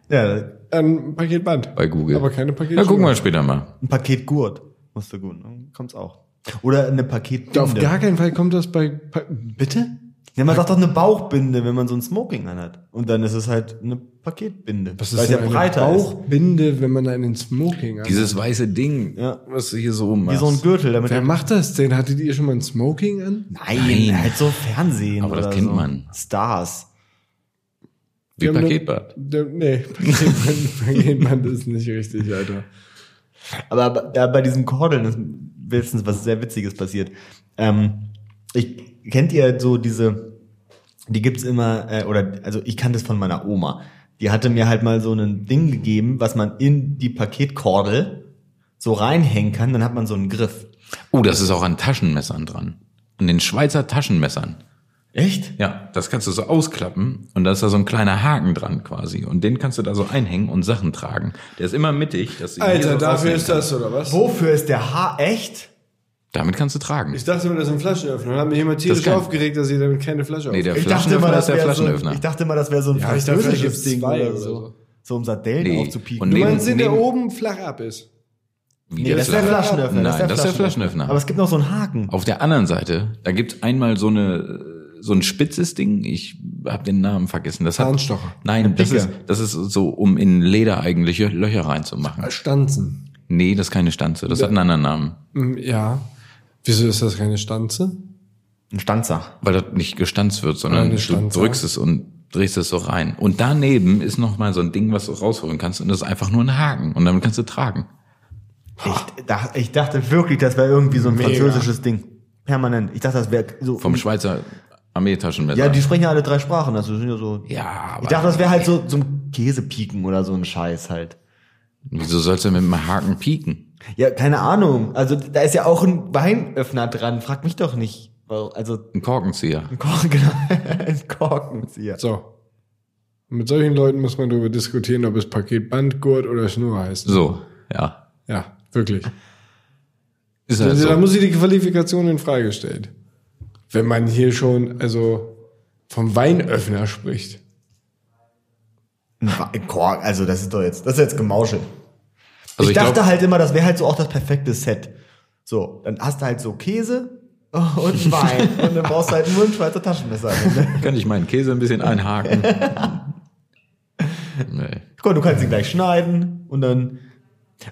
Ja, Ein Paketband. bei Google. Aber keine Paketschnur. Na, gucken wir später mal. ein Paketgurt. Musst du gut, ne? kommt's auch. Oder eine Paketbinde. Auf gar keinen Fall kommt das bei... Pa Bitte? Ja, man sagt doch eine Bauchbinde, wenn man so ein Smoking anhat. Und dann ist es halt eine Paketbinde. Was weil ist ja denn eine breiter ist. Bauchbinde, wenn man einen Smoking hat? Dieses weiße Ding, Ja. was du hier so Wie machst. so ein Gürtel, damit Wer macht das denn? Hattet ihr schon mal ein Smoking an? Nein, Nein. halt so Fernsehen. Aber das oder kennt so. man. Stars. Wie Paketband. Der, nee, Paketband, Paketband ist nicht richtig, Alter. Aber bei- ja, bei diesen Kordeln ist letztens was sehr Witziges passiert. Ähm, ich kennt ihr so diese, die gibt's immer, äh, oder also ich kannte es von meiner Oma. Die hatte mir halt mal so ein Ding gegeben, was man in die Paketkordel so reinhängen kann, dann hat man so einen Griff. Oh, das ist auch an Taschenmessern dran. An den Schweizer Taschenmessern. Echt? Ja, das kannst du so ausklappen und da ist da so ein kleiner Haken dran quasi. Und den kannst du da so einhängen und Sachen tragen. Der ist immer mittig. Dass du ihn hier Alter, so dafür rausnehmen ist das, oder was? Wofür ist der Haar echt? Damit kannst du tragen. Ich dachte immer, das ist ein Flaschenöffner. Und hat mich immer tierisch kann- aufgeregt, dass ihr damit keine Flasche Nee, der aufmacht. Ich dachte immer, Flaschenöffner das ist der wäre so, Flaschenöffner. ich dachte immer, das wäre so ein Ja, ich dachte, vielleicht französisches gibt's Ding zwei oder oder so. so. So um Sardellen Nee. aufzupieken. Und Du neben- meinst den, der neben- oben flach ab ist? Wie Nee, das ist der Flaschen- Flaschenöffner. Nein, das ist der Flaschenöffner. Aber es gibt noch so einen Haken. Auf der anderen Seite, da gibt's einmal so eine so ein spitzes Ding. Ich habe den Namen vergessen. Das hat Zahnstocher. Nein, das ist das ist so um in Leder eigentlich Löcher reinzumachen. Stanzen. Nee, das ist keine Stanze. Das hat einen anderen Namen, Hm, Ja. Wieso ist das keine Stanze? Ein Stanzer. weil das nicht gestanzt wird, sondern du drückst es und drehst es so rein. Und daneben ist noch mal so ein Ding, was du rausholen kannst und das ist einfach nur ein Haken und damit kannst du tragen. Ich, da, ich dachte wirklich, das wäre irgendwie so ein Mega. französisches Ding. Permanent. Ich dachte, das wäre so. Vom Schweizer Armeetaschenmesser. ja, die sprechen ja alle drei Sprachen. Also sind ja so. ja, aber Ich dachte, das wäre halt so, so ein Käsepieken oder so ein Scheiß halt. wieso sollst du mit dem Haken pieken? Ja, keine Ahnung. Also da ist ja auch ein Weinöffner dran. Frag mich doch nicht. Also Ein Korkenzieher. ein Korken, genau. ein Korkenzieher. So. Mit solchen Leuten muss man darüber diskutieren, ob es Paket Bandgurt oder Schnur heißt. So, ja. Ja, wirklich. Ist halt Also, Da so. muss ich die Qualifikation in Frage stellen. Wenn man hier schon, also, vom Weinöffner spricht. Kork, also das ist doch jetzt, das ist jetzt gemauschelt. Also ich, ich dachte glaub- halt immer, das wäre halt so auch das perfekte Set. So, dann hast du halt so Käse und Wein und dann brauchst du halt nur ein Schweizer Taschenmesser. Kann ich meinen Käse ein bisschen einhaken? nee. Guck, du kannst ihn gleich schneiden und dann.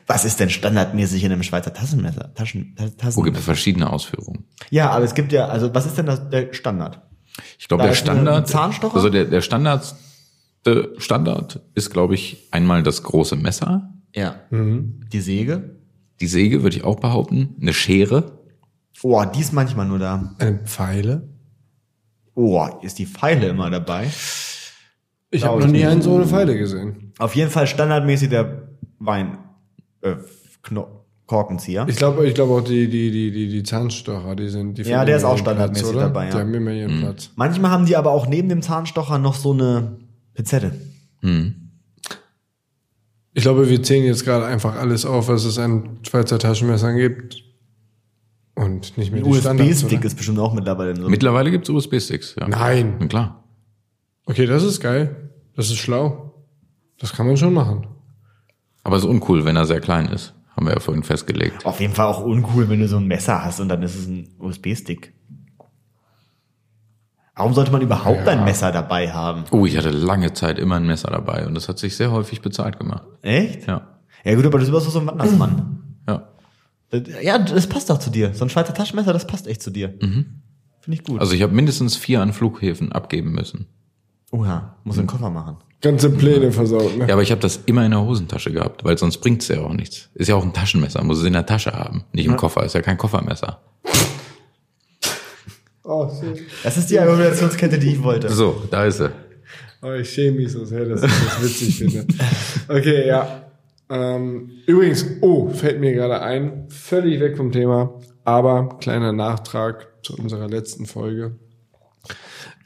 Was ist denn standardmäßig in einem Schweizer Taschenmesser? Taschen, Ta- Wo gibt es verschiedene Ausführungen? ja, aber es gibt ja, also was ist denn das, der Standard? Ich glaube, der Standard, Zahnstocher? also der, der Standard, der Standard ist, glaube ich, einmal das große Messer, Ja. Die Säge. die Säge, würde ich auch behaupten, eine Schere. Oh, die ist manchmal nur da. Eine Pfeile? Oh, ist die Pfeile immer dabei? Ich habe noch nie einen so eine Pfeile gesehen. Auf jeden Fall standardmäßig der Wein, äh, Kno Korkenzieher. Ich glaube ich glaube auch die, die, die, die, die Zahnstocher, die sind, die Ja, der ist auch standardmäßig Platz, dabei, ja. Die haben immer ihren Platz. Manchmal haben die aber auch neben dem Zahnstocher noch so eine Pinzette. Ich glaube, wir zählen jetzt gerade einfach alles auf, was es an Schweizer Taschenmessern gibt. Und nicht mehr Ein USB-Stick ist bestimmt auch mittlerweile so. Mittlerweile gibt es USB-Sticks. Ja. Nein. Na klar. Okay, das ist geil. Das ist schlau. Das kann man schon machen. Aber es ist uncool, wenn er sehr klein ist. Haben wir ja vorhin festgelegt. Auf jeden Fall auch uncool, wenn du so ein Messer hast und dann ist es ein USB-Stick. Warum sollte man überhaupt ein Messer dabei haben? Oh, ich hatte lange Zeit immer ein Messer dabei und das hat sich sehr häufig bezahlt gemacht. Echt? Ja. Ja gut, aber du bist auch so ein Wandersmann. Ja. Das- Ja, das passt doch zu dir. So ein Schweizer Taschenmesser, das passt echt zu dir. Finde ich gut. Also ich habe mindestens vier an Flughäfen abgeben müssen. Oha, muss einen Koffer machen. Ganze Pläne versaut, ne? Ja, aber ich habe das immer in der Hosentasche gehabt, weil sonst bringt's ja auch nichts. Ist ja auch ein Taschenmesser, muss es in der Tasche haben, nicht im Koffer. Ist ja kein Koffermesser. Oh, shit. Das ist die Argumentationskette, die ich wollte. So, da ist sie. Oh, ich schäme mich so sehr, dass ich das witzig finde. Okay, ja. Ähm, übrigens, oh, fällt mir gerade ein, völlig weg vom Thema, aber kleiner Nachtrag zu unserer letzten Folge.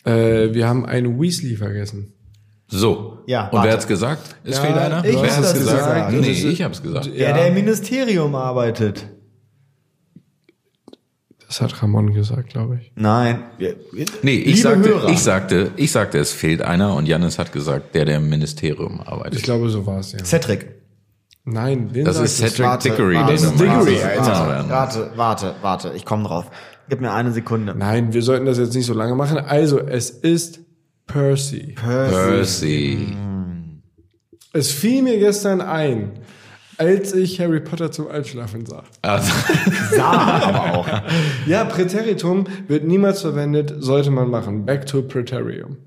Äh, wir haben einen Weasley vergessen. So. Ja, Und warte. wer hat's gesagt? Es Ja, fehlt einer? ich wer hat's das gesagt. Nee, ich hab's gesagt. Der, der im Ministerium arbeitet. Das hat Ramon gesagt, glaube ich. Nein. Nee, ich Liebe sagte, Hörer. ich sagte, ich sagte, es fehlt einer und Janis hat gesagt, der, der im Ministerium arbeitet. Ich glaube, so war es, ja. Cedric. Nein, wen Das ist? Cedric Warte, Dickory. warte, Das ist. Alter. Ja. Warte, warte, warte. Ich komme drauf. Gib mir eine Sekunde. Nein, wir sollten das jetzt nicht so lange machen. Also, es ist Percy. Percy. Es fiel mir gestern ein, als ich Harry Potter zum Einschlafen sah. Also, Sah aber auch. Ja, Präteritum wird niemals verwendet, sollte man machen. Back to Präterium.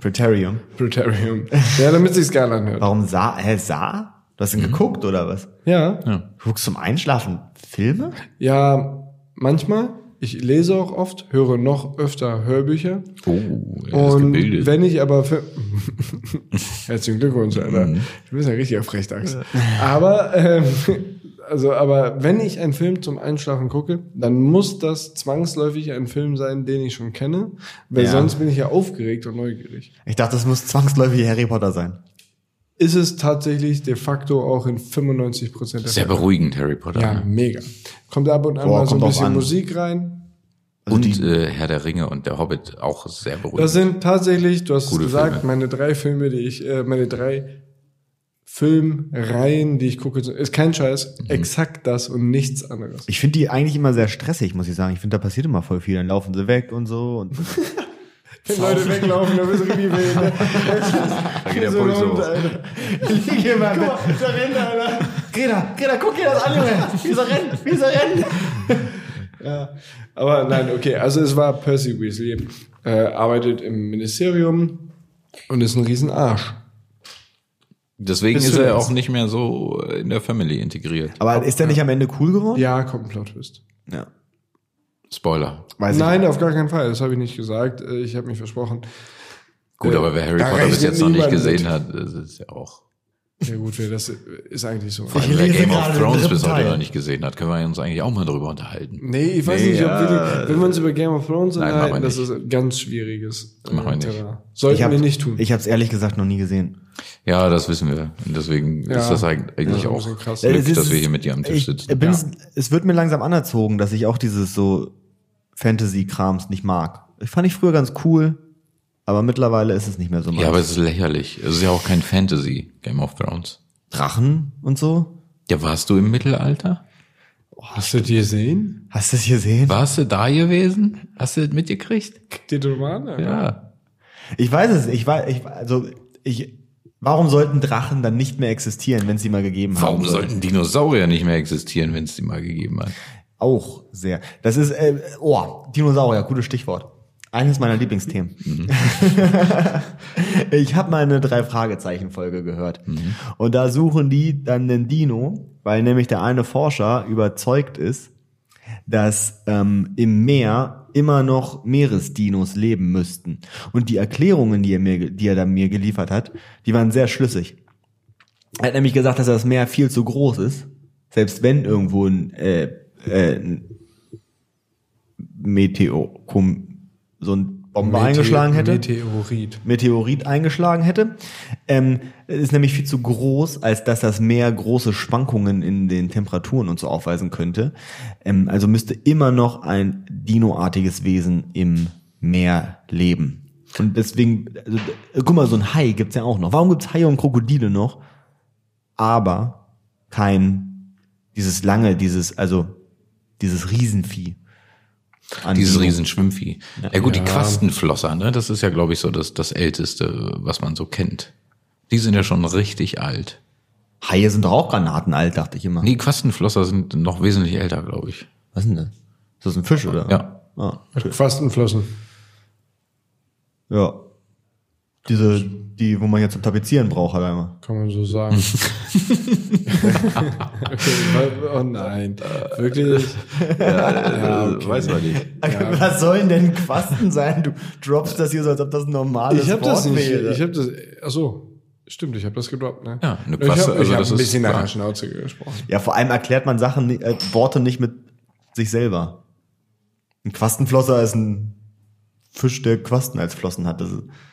Praetorium. Präterium. Ja, damit sich's geil anhört. Warum sah? Hä, sah? Du hast ihn geguckt oder was? Ja. ja. Du guckst zum Einschlafen Filme? Ja, manchmal. Ich lese auch oft, höre noch öfter Hörbücher. Oh, er ist Und gebildet. wenn ich aber für Herzlichen Glückwunsch, Alter. Du bist ja richtig auf Frechdachs. Aber ähm, also, aber wenn ich einen Film zum Einschlafen gucke, dann muss das zwangsläufig ein Film sein, den ich schon kenne, weil Ja. sonst bin ich ja aufgeregt und neugierig. Ich dachte, das muss zwangsläufig Harry Potter sein. Ist es tatsächlich de facto auch in 95 Prozent der Sehr Fälle. beruhigend, Harry Potter. Ja, mega. Kommt ab und an Boah, mal so ein bisschen. Musik rein. Und äh, Herr der Ringe und der Hobbit auch sehr beruhigend. Das sind tatsächlich, du hast Gute es gesagt, Filme. meine drei Filme, die ich, äh, meine drei Filmreihen, die ich gucke, ist kein Scheiß, Mhm. exakt das und nichts anderes. Ich finde die eigentlich immer sehr stressig, muss ich sagen. Ich finde, da passiert immer voll viel. Dann laufen sie weg und so. Und Wenn Leute weglaufen, dann bist du richtig wild. Ne? da geht der So Puls Hund, hoch. Alter. im Bett. Da rennt einer. Greta, Greta, guck dir das an, Junge. Wie soll rennen? Wie soll rennen? Ja. Aber nein, okay, also es war Percy Weasley, äh, arbeitet im Ministerium und ist ein Riesenarsch. Deswegen ist er auch nicht mehr so in der Family integriert. Aber ist der nicht am Ende cool geworden? Ja, kommt ein Plot-Twist. Ja. Spoiler. Weiß ich Nein, auf gar keinen Fall. Das habe ich nicht gesagt. Äh, Ich habe mich versprochen. Gut, Äh, aber wer Harry da Potter bis jetzt noch nicht gesehen mit. hat, das ist ja auch. Ja gut, wer das ist eigentlich so. Ich wer lese Game of Thrones bis heute noch nicht gesehen hat, können wir uns eigentlich auch mal drüber unterhalten. Nee, ich weiß Nee, nicht, ob ja. wir die, wenn wir uns über Game of Thrones Nein, unterhalten, machen wir das nicht. ist ein ganz schwieriges äh, Machen wir nicht. Terrain. Sollten Ich hab, wir nicht tun. Ich habe es ehrlich gesagt noch nie gesehen. Ja, das wissen wir. Und deswegen Ja. ist das eig- eigentlich Ja, ein auch krass. Glück, ist- dass wir hier mit dir am Tisch ich, sitzen. bin es, es wird mir langsam anerzogen, dass ich auch dieses so Fantasy-Krams nicht mag. Ich fand ich früher ganz cool, aber mittlerweile ist es nicht mehr so Ja, aber es ist lächerlich. Es ist ja auch kein Fantasy, Game of Thrones. Drachen und so. Ja, warst du im Mittelalter? Hast du die gesehen? Hast du es gesehen? Warst du da gewesen? Hast du das mitgekriegt? Die Romane? Ja. Ich weiß es. Ich weiß, ich, also ich. Warum sollten Drachen dann nicht mehr existieren, wenn es sie mal gegeben haben? Warum sollten? sollten Dinosaurier nicht mehr existieren, wenn es die mal gegeben hat? Auch sehr. Das ist, äh, oh, Dinosaurier, gutes Stichwort. Eines meiner Lieblingsthemen. ich habe mal eine Drei-Fragezeichen-Folge gehört. Und da suchen die dann den Dino, weil nämlich der eine Forscher überzeugt ist, dass ähm, im Meer immer noch Meeresdinos leben müssten. Und die Erklärungen, die er, mir, die er dann mir geliefert hat, die waren sehr schlüssig. Er hat nämlich gesagt, dass das Meer viel zu groß ist, selbst wenn irgendwo ein, äh, äh, Meteor, so ein Bombe eingeschlagen hätte. Meteorit. Meteorit eingeschlagen hätte. Ähm, ist nämlich viel zu groß, als dass das Meer große Schwankungen in den Temperaturen und so aufweisen könnte. Ähm, also müsste immer noch ein dinoartiges Wesen im Meer leben. Und deswegen, also, äh, guck mal, so ein Hai gibt's ja auch noch. Warum gibt's Haie und Krokodile noch? Aber kein, dieses lange, dieses, also, dieses Riesenvieh. An Dieses. Riesenschwimmvieh. Ja, gut, Ja. die Quastenflosser, ne? Das ist ja, glaube ich, so das, das Älteste, was man so kennt. Die sind ja schon richtig alt. Haie sind doch auch granatenalt, dachte ich immer. Nee, Quastenflosser sind noch wesentlich älter, glaube ich. Was ist denn das? Ist das ein Fisch, oder? Ja. Ah, Quastenflossen. ja. Diese, die, wo man jetzt zum Tapezieren braucht, halt einmal. Kann man so sagen. okay, oh nein. Wirklich? Ja, okay. Weiß man nicht. Was sollen denn Quasten sein? Du droppst das hier so, als ob das ein normales Ich habe das Wort nicht. wäre. Ich habe das. Ach so. Stimmt, ich habe das gedroppt, ne? Ja, eine ich Quaste, habe also hab das ein bisschen nach der Schnauze gesprochen. ja, vor allem erklärt man Sachen, äh, Worte nicht mit sich selber. Ein Quastenflosser ist ein Fisch, der Quasten als Flossen hat. Das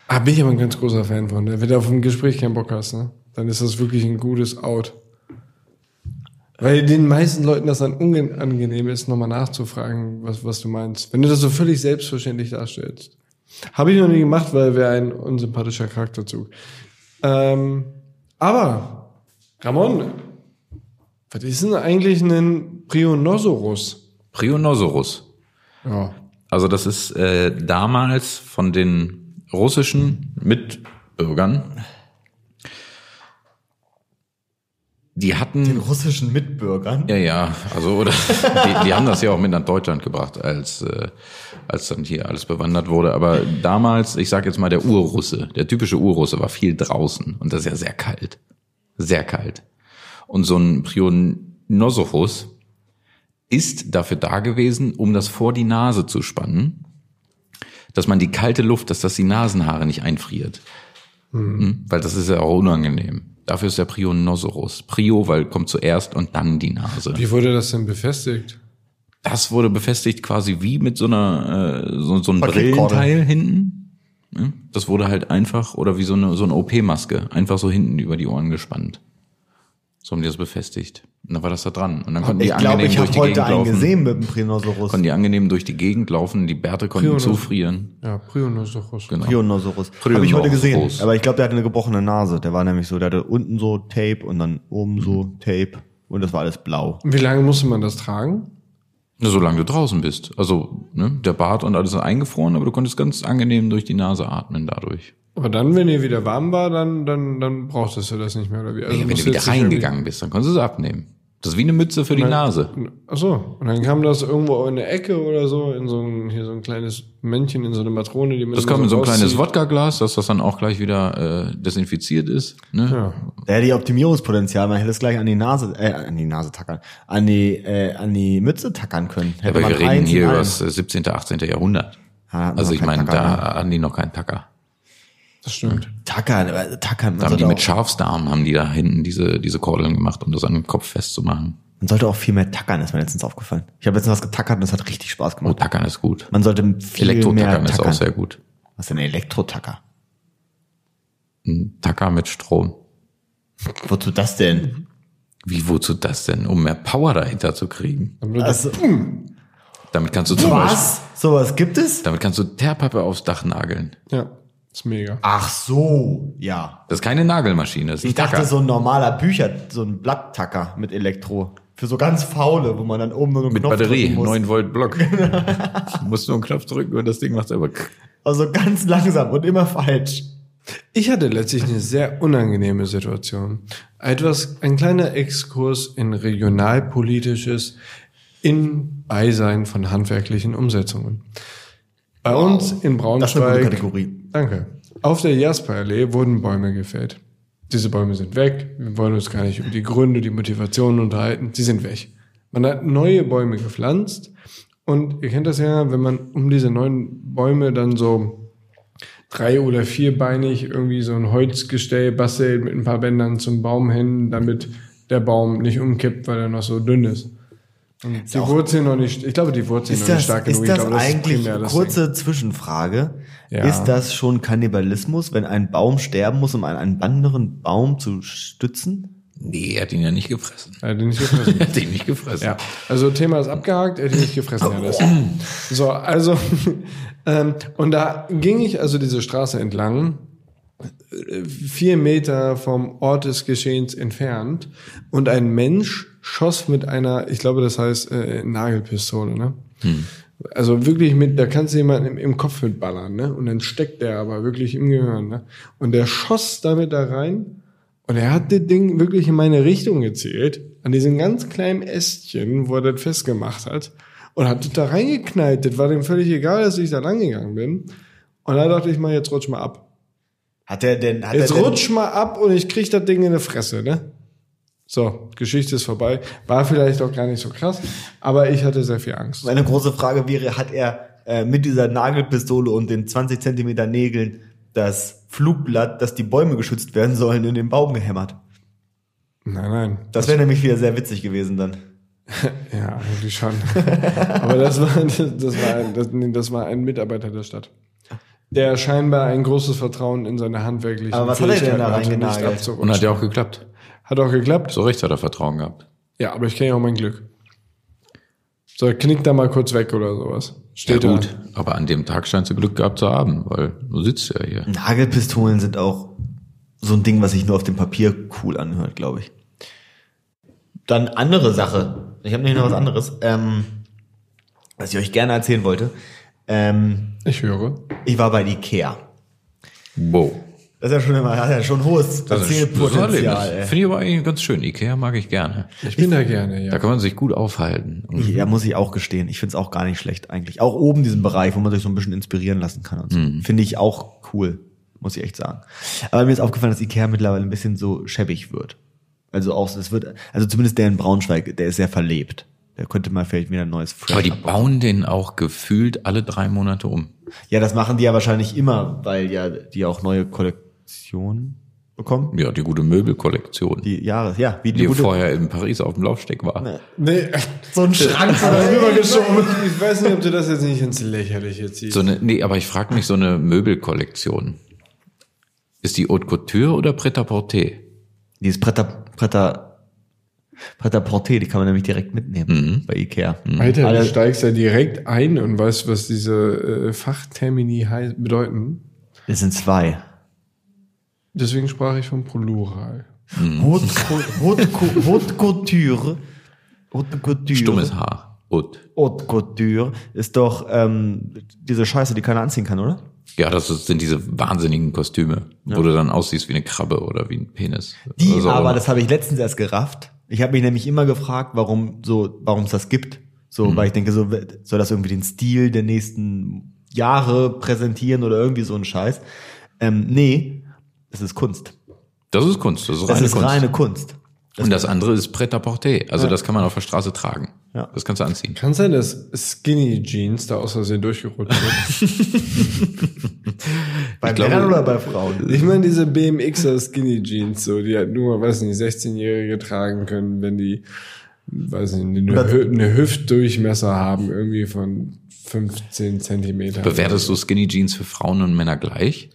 Ah, bin ich aber ein ganz großer Fan von. Ne? Wenn du auf ein Gespräch keinen Bock hast, ne? dann ist das wirklich ein gutes Out. Weil den meisten Leuten das dann unangenehm ist, nochmal nachzufragen, was, was du meinst. Wenn du das so völlig selbstverständlich darstellst. Habe ich noch nie gemacht, weil wäre ein unsympathischer Charakterzug. Ähm, aber, Ramon, was ist denn eigentlich ein Prionosaurus? Prionosaurus. Ja. Also das ist äh, damals von den russischen Mitbürgern. Die den hatten, russischen Mitbürgern. ja, ja, also oder die, die haben das ja auch mit nach Deutschland gebracht, als äh, als dann hier alles bewandert wurde. Aber damals, ich sag jetzt mal, der Urrusse, der typische Urrusse war viel draußen und das ist ja sehr kalt, sehr kalt. Und so ein Prionosaurus ist dafür da gewesen, um das vor die Nase zu spannen, dass man die kalte Luft, dass das die Nasenhaare nicht einfriert. Mhm. Weil das ist ja auch unangenehm. Dafür ist der Prionosaurus. Prio, weil kommt zuerst und dann die Nase. Wie wurde das denn befestigt? Das wurde befestigt quasi wie mit so einer äh, so, so ein Paketkorder. Brillenteil hinten. Ja, Das wurde halt einfach oder wie so eine so eine OP-Maske einfach so hinten über die Ohren gespannt. So haben die das befestigt. Und dann war das da dran. Und dann konnten die Ich glaube, angenehm ich durch habe die heute Gegend einen laufen. gesehen mit dem Prionosaurus. Konnten die angenehm durch die Gegend laufen, die Bärte konnten Prionos- zufrieren. Ja, Prionosaurus. Genau. Prionosaurus. Habe ich heute gesehen. Prionosaurus. Aber ich glaube, der hatte eine gebrochene Nase. Der war nämlich so, der hatte unten so Tape und dann oben so Tape. Und das war alles blau. Wie lange musste man das tragen? Na, solange du draußen bist. Also, ne, der Bart und alles ist eingefroren, aber du konntest ganz angenehm durch die Nase atmen dadurch. Aber dann, wenn ihr wieder warm war, dann, dann, dann brauchtest du das nicht mehr, oder wie? Also Ja, wenn du wieder reingegangen bist, dann konntest du es abnehmen. Das ist wie eine Mütze für die Nase. Ach so, und dann kam das irgendwo in der Ecke oder so, in so ein, hier so ein kleines Männchen, in so eine Matrone, die man Das immer kommt in so ein kleines. Wodka-Glas, dass das dann auch gleich wieder äh, desinfiziert ist. Ne? Ja. Ja, die Optimierungspotenzial, man hätte es gleich an die Nase, äh, an die Nase tackern, an die, äh, an die Mütze tackern können. Hätte Aber wir reden hier über das äh, 17., 18. Jahrhundert. Ja, man Also ich meine, da ne? hatten die noch keinen Tacker. Das stimmt. Tackern, äh, tackern. Da haben die mit auch, Schafsdarm haben die da hinten diese, diese Kordeln gemacht, um das an den Kopf festzumachen. man sollte auch viel mehr tackern, ist mir letztens aufgefallen. Ich habe letztens was getackert und das hat richtig Spaß Oh, gemacht. Tackern ist gut. Man sollte viel mehr Elektrotackern ist tackern. auch sehr gut. Was ist denn Elektrotacker? Ein Tacker mit Strom. Wozu das denn? Wie, wozu das denn? Um mehr Power dahinter zu kriegen. Also, Damit kannst du zum Beispiel, was? Sowas gibt es? damit kannst du Teerpappe aufs Dach nageln. Ja, ist mega. Ach so, ja. Das ist keine Nagelmaschine, das ist Ich dachte so ein normaler Bücher, so ein Blatttacker mit Elektro. Für so ganz faule, wo man dann oben nur einen mit Knopf Batterie, drücken muss. 9 Volt Block. du musst nur einen Knopf drücken und das Ding macht selber. Also ganz langsam und immer falsch. Ich hatte letztlich eine sehr unangenehme Situation. Etwas, ein kleiner Exkurs in regionalpolitisches in Beisein von handwerklichen Umsetzungen. Bei uns in Das ist eine gute Braunschweig, Kategorie. danke, auf der Jasperallee wurden Bäume gefällt. Diese Bäume sind weg. Wir wollen uns gar nicht über die Gründe, die Motivationen unterhalten. Sie sind weg. Man hat neue Bäume gepflanzt und ihr kennt das ja, wenn man um diese neuen Bäume dann so drei- oder vierbeinig irgendwie so ein Holzgestell bastelt mit ein paar Bändern zum Baum hin, damit der Baum nicht umkippt, weil er noch so dünn ist. Und die auch- Wurzeln noch nicht, ich glaube, die Wurzeln Ist noch nicht das, stark ist genug. das ich glaube, eigentlich, primär das kurze Zwischenfrage, Ja. ist das schon Kannibalismus, wenn ein Baum sterben muss, um einen, einen anderen Baum zu stützen? Nee, er hat ihn ja nicht gefressen. Er hat ihn nicht gefressen. Er hat ihn nicht gefressen. Ja, also Thema ist abgehakt, er hat ihn nicht gefressen. Ja, das. So, also, ähm, und da ging ich also diese Straße entlang, äh, vier Meter vom Ort des Geschehens entfernt, und ein Mensch schoss mit einer, ich glaube, das heißt äh, Nagelpistole, ne? Also wirklich mit, da kannst du jemanden im, im Kopf mitballern, ne? Und dann steckt der aber wirklich im Gehirn, ne? Und der schoss damit da rein und er hat das Ding wirklich in meine Richtung gezählt, an diesem ganz kleinen Ästchen, wo er das festgemacht hat, und hat das da reingeknallt. Das war dem völlig egal, dass ich da lang gegangen bin. Und da dachte ich mal, jetzt rutsch mal ab. Hat er denn, hat Jetzt er denn, rutsch mal ab und ich krieg das Ding in die Fresse, ne? So, Geschichte ist vorbei. War vielleicht auch gar nicht so krass, aber ich hatte sehr viel Angst. meine große Frage wäre, hat er äh, mit dieser Nagelpistole und den 20 Zentimeter Nägeln das Flugblatt, dass die Bäume geschützt werden sollen, in den Baum gehämmert? Nein, nein. Das wäre nämlich wieder sehr witzig gewesen dann. Ja, eigentlich schon. Aber das war, das, das, war ein, das, nee, das war ein Mitarbeiter der Stadt. Der scheinbar ein großes Vertrauen in seine handwerklichen Aber was hat er denn Fähigkeiten da reingenagelt? Und hat ja auch geklappt. Hat auch geklappt. So recht hat er Vertrauen gehabt. Ja, aber ich kenne ja auch mein Glück. So, knick da mal kurz weg oder sowas. Steht ja da. gut, aber an dem Tag scheinst du Glück gehabt zu haben, weil du sitzt ja hier. Nagelpistolen sind auch so ein Ding, was sich nur auf dem Papier cool anhört, glaube ich. Dann andere Sache. Ich habe nämlich noch was anderes, ähm, was ich euch gerne erzählen wollte. Ähm, Ich höre. ich war bei Ikea. Wow. Das ist ja schon immer, hat ja schon hohes Das Erzählpotenzial. Finde ich aber eigentlich ganz schön. Ikea mag ich gerne. Ich bin da gerne, Da ja. kann man sich gut aufhalten. Ja, muss ich auch gestehen. Ich finde es auch gar nicht schlecht eigentlich. Auch oben diesen Bereich, wo man sich so ein bisschen inspirieren lassen kann und so. Finde ich auch cool, muss ich echt sagen. Aber mir ist aufgefallen, dass Ikea mittlerweile ein bisschen so schäbig wird. Also auch, es wird, also zumindest der in Braunschweig, der ist sehr verlebt. Der könnte mal vielleicht wieder ein neues Fresh aber die abbauen. bauen den auch gefühlt alle drei Monate um. Ja, das machen die ja wahrscheinlich immer, weil ja die auch neue Kollektionen bekommen. Ja, die gute Möbelkollektion, die, Die Jahres, ja, wie die gute, vorher in Paris auf dem Laufsteg war. Nee, so ein Schrank so rübergeschoben. ich weiß nicht, ob du das jetzt nicht ins Lächerliche ziehst. So eine, nee, aber ich frage mich, so eine Möbelkollektion. Ist die Haute Couture oder Pret-à-Porter? Die ist Preta, Preta, Preta Porter, die kann man nämlich direkt mitnehmen bei Ikea. Alter, Alle- du steigst ja direkt ein und weißt, was diese äh, Fachtermini bedeuten. Es sind zwei. Deswegen sprach ich vom Plural. Haute, Cou- Haute, Cou- Haute Couture. Haute Couture. Stummes Haar. Haute. Haute Couture ist doch ähm, diese Scheiße, die keiner anziehen kann, oder? Ja, das sind diese wahnsinnigen Kostüme, wo du dann aussiehst wie eine Krabbe oder wie ein Penis. Die Also, aber, das habe ich letztens erst gerafft, Ich habe mich nämlich immer gefragt, warum so, warum es das gibt. So, Mhm. weil ich denke, so soll das irgendwie den Stil der nächsten Jahre präsentieren oder irgendwie so ein Scheiß. Ähm, nee, es ist Kunst. Das ist Kunst, das ist Das reine ist Kunst. reine Kunst. und das andere ist Pret-à-Porter. Also das kann man auf der Straße tragen. Ja. Das kannst du anziehen. Kann sein, dass Skinny Jeans da aus Versehen durchgerutscht sind. Bei glaube- Männern oder bei Frauen? ich meine, diese BMXer Skinny Jeans, so, die halt nur, weiß nicht, 16-Jährige tragen können, wenn die, weiß nicht, eine, Das- Hü eine Hüftdurchmesser haben, irgendwie von 15 Zentimeter. Bewertest du Skinny Jeans für Frauen und Männer gleich?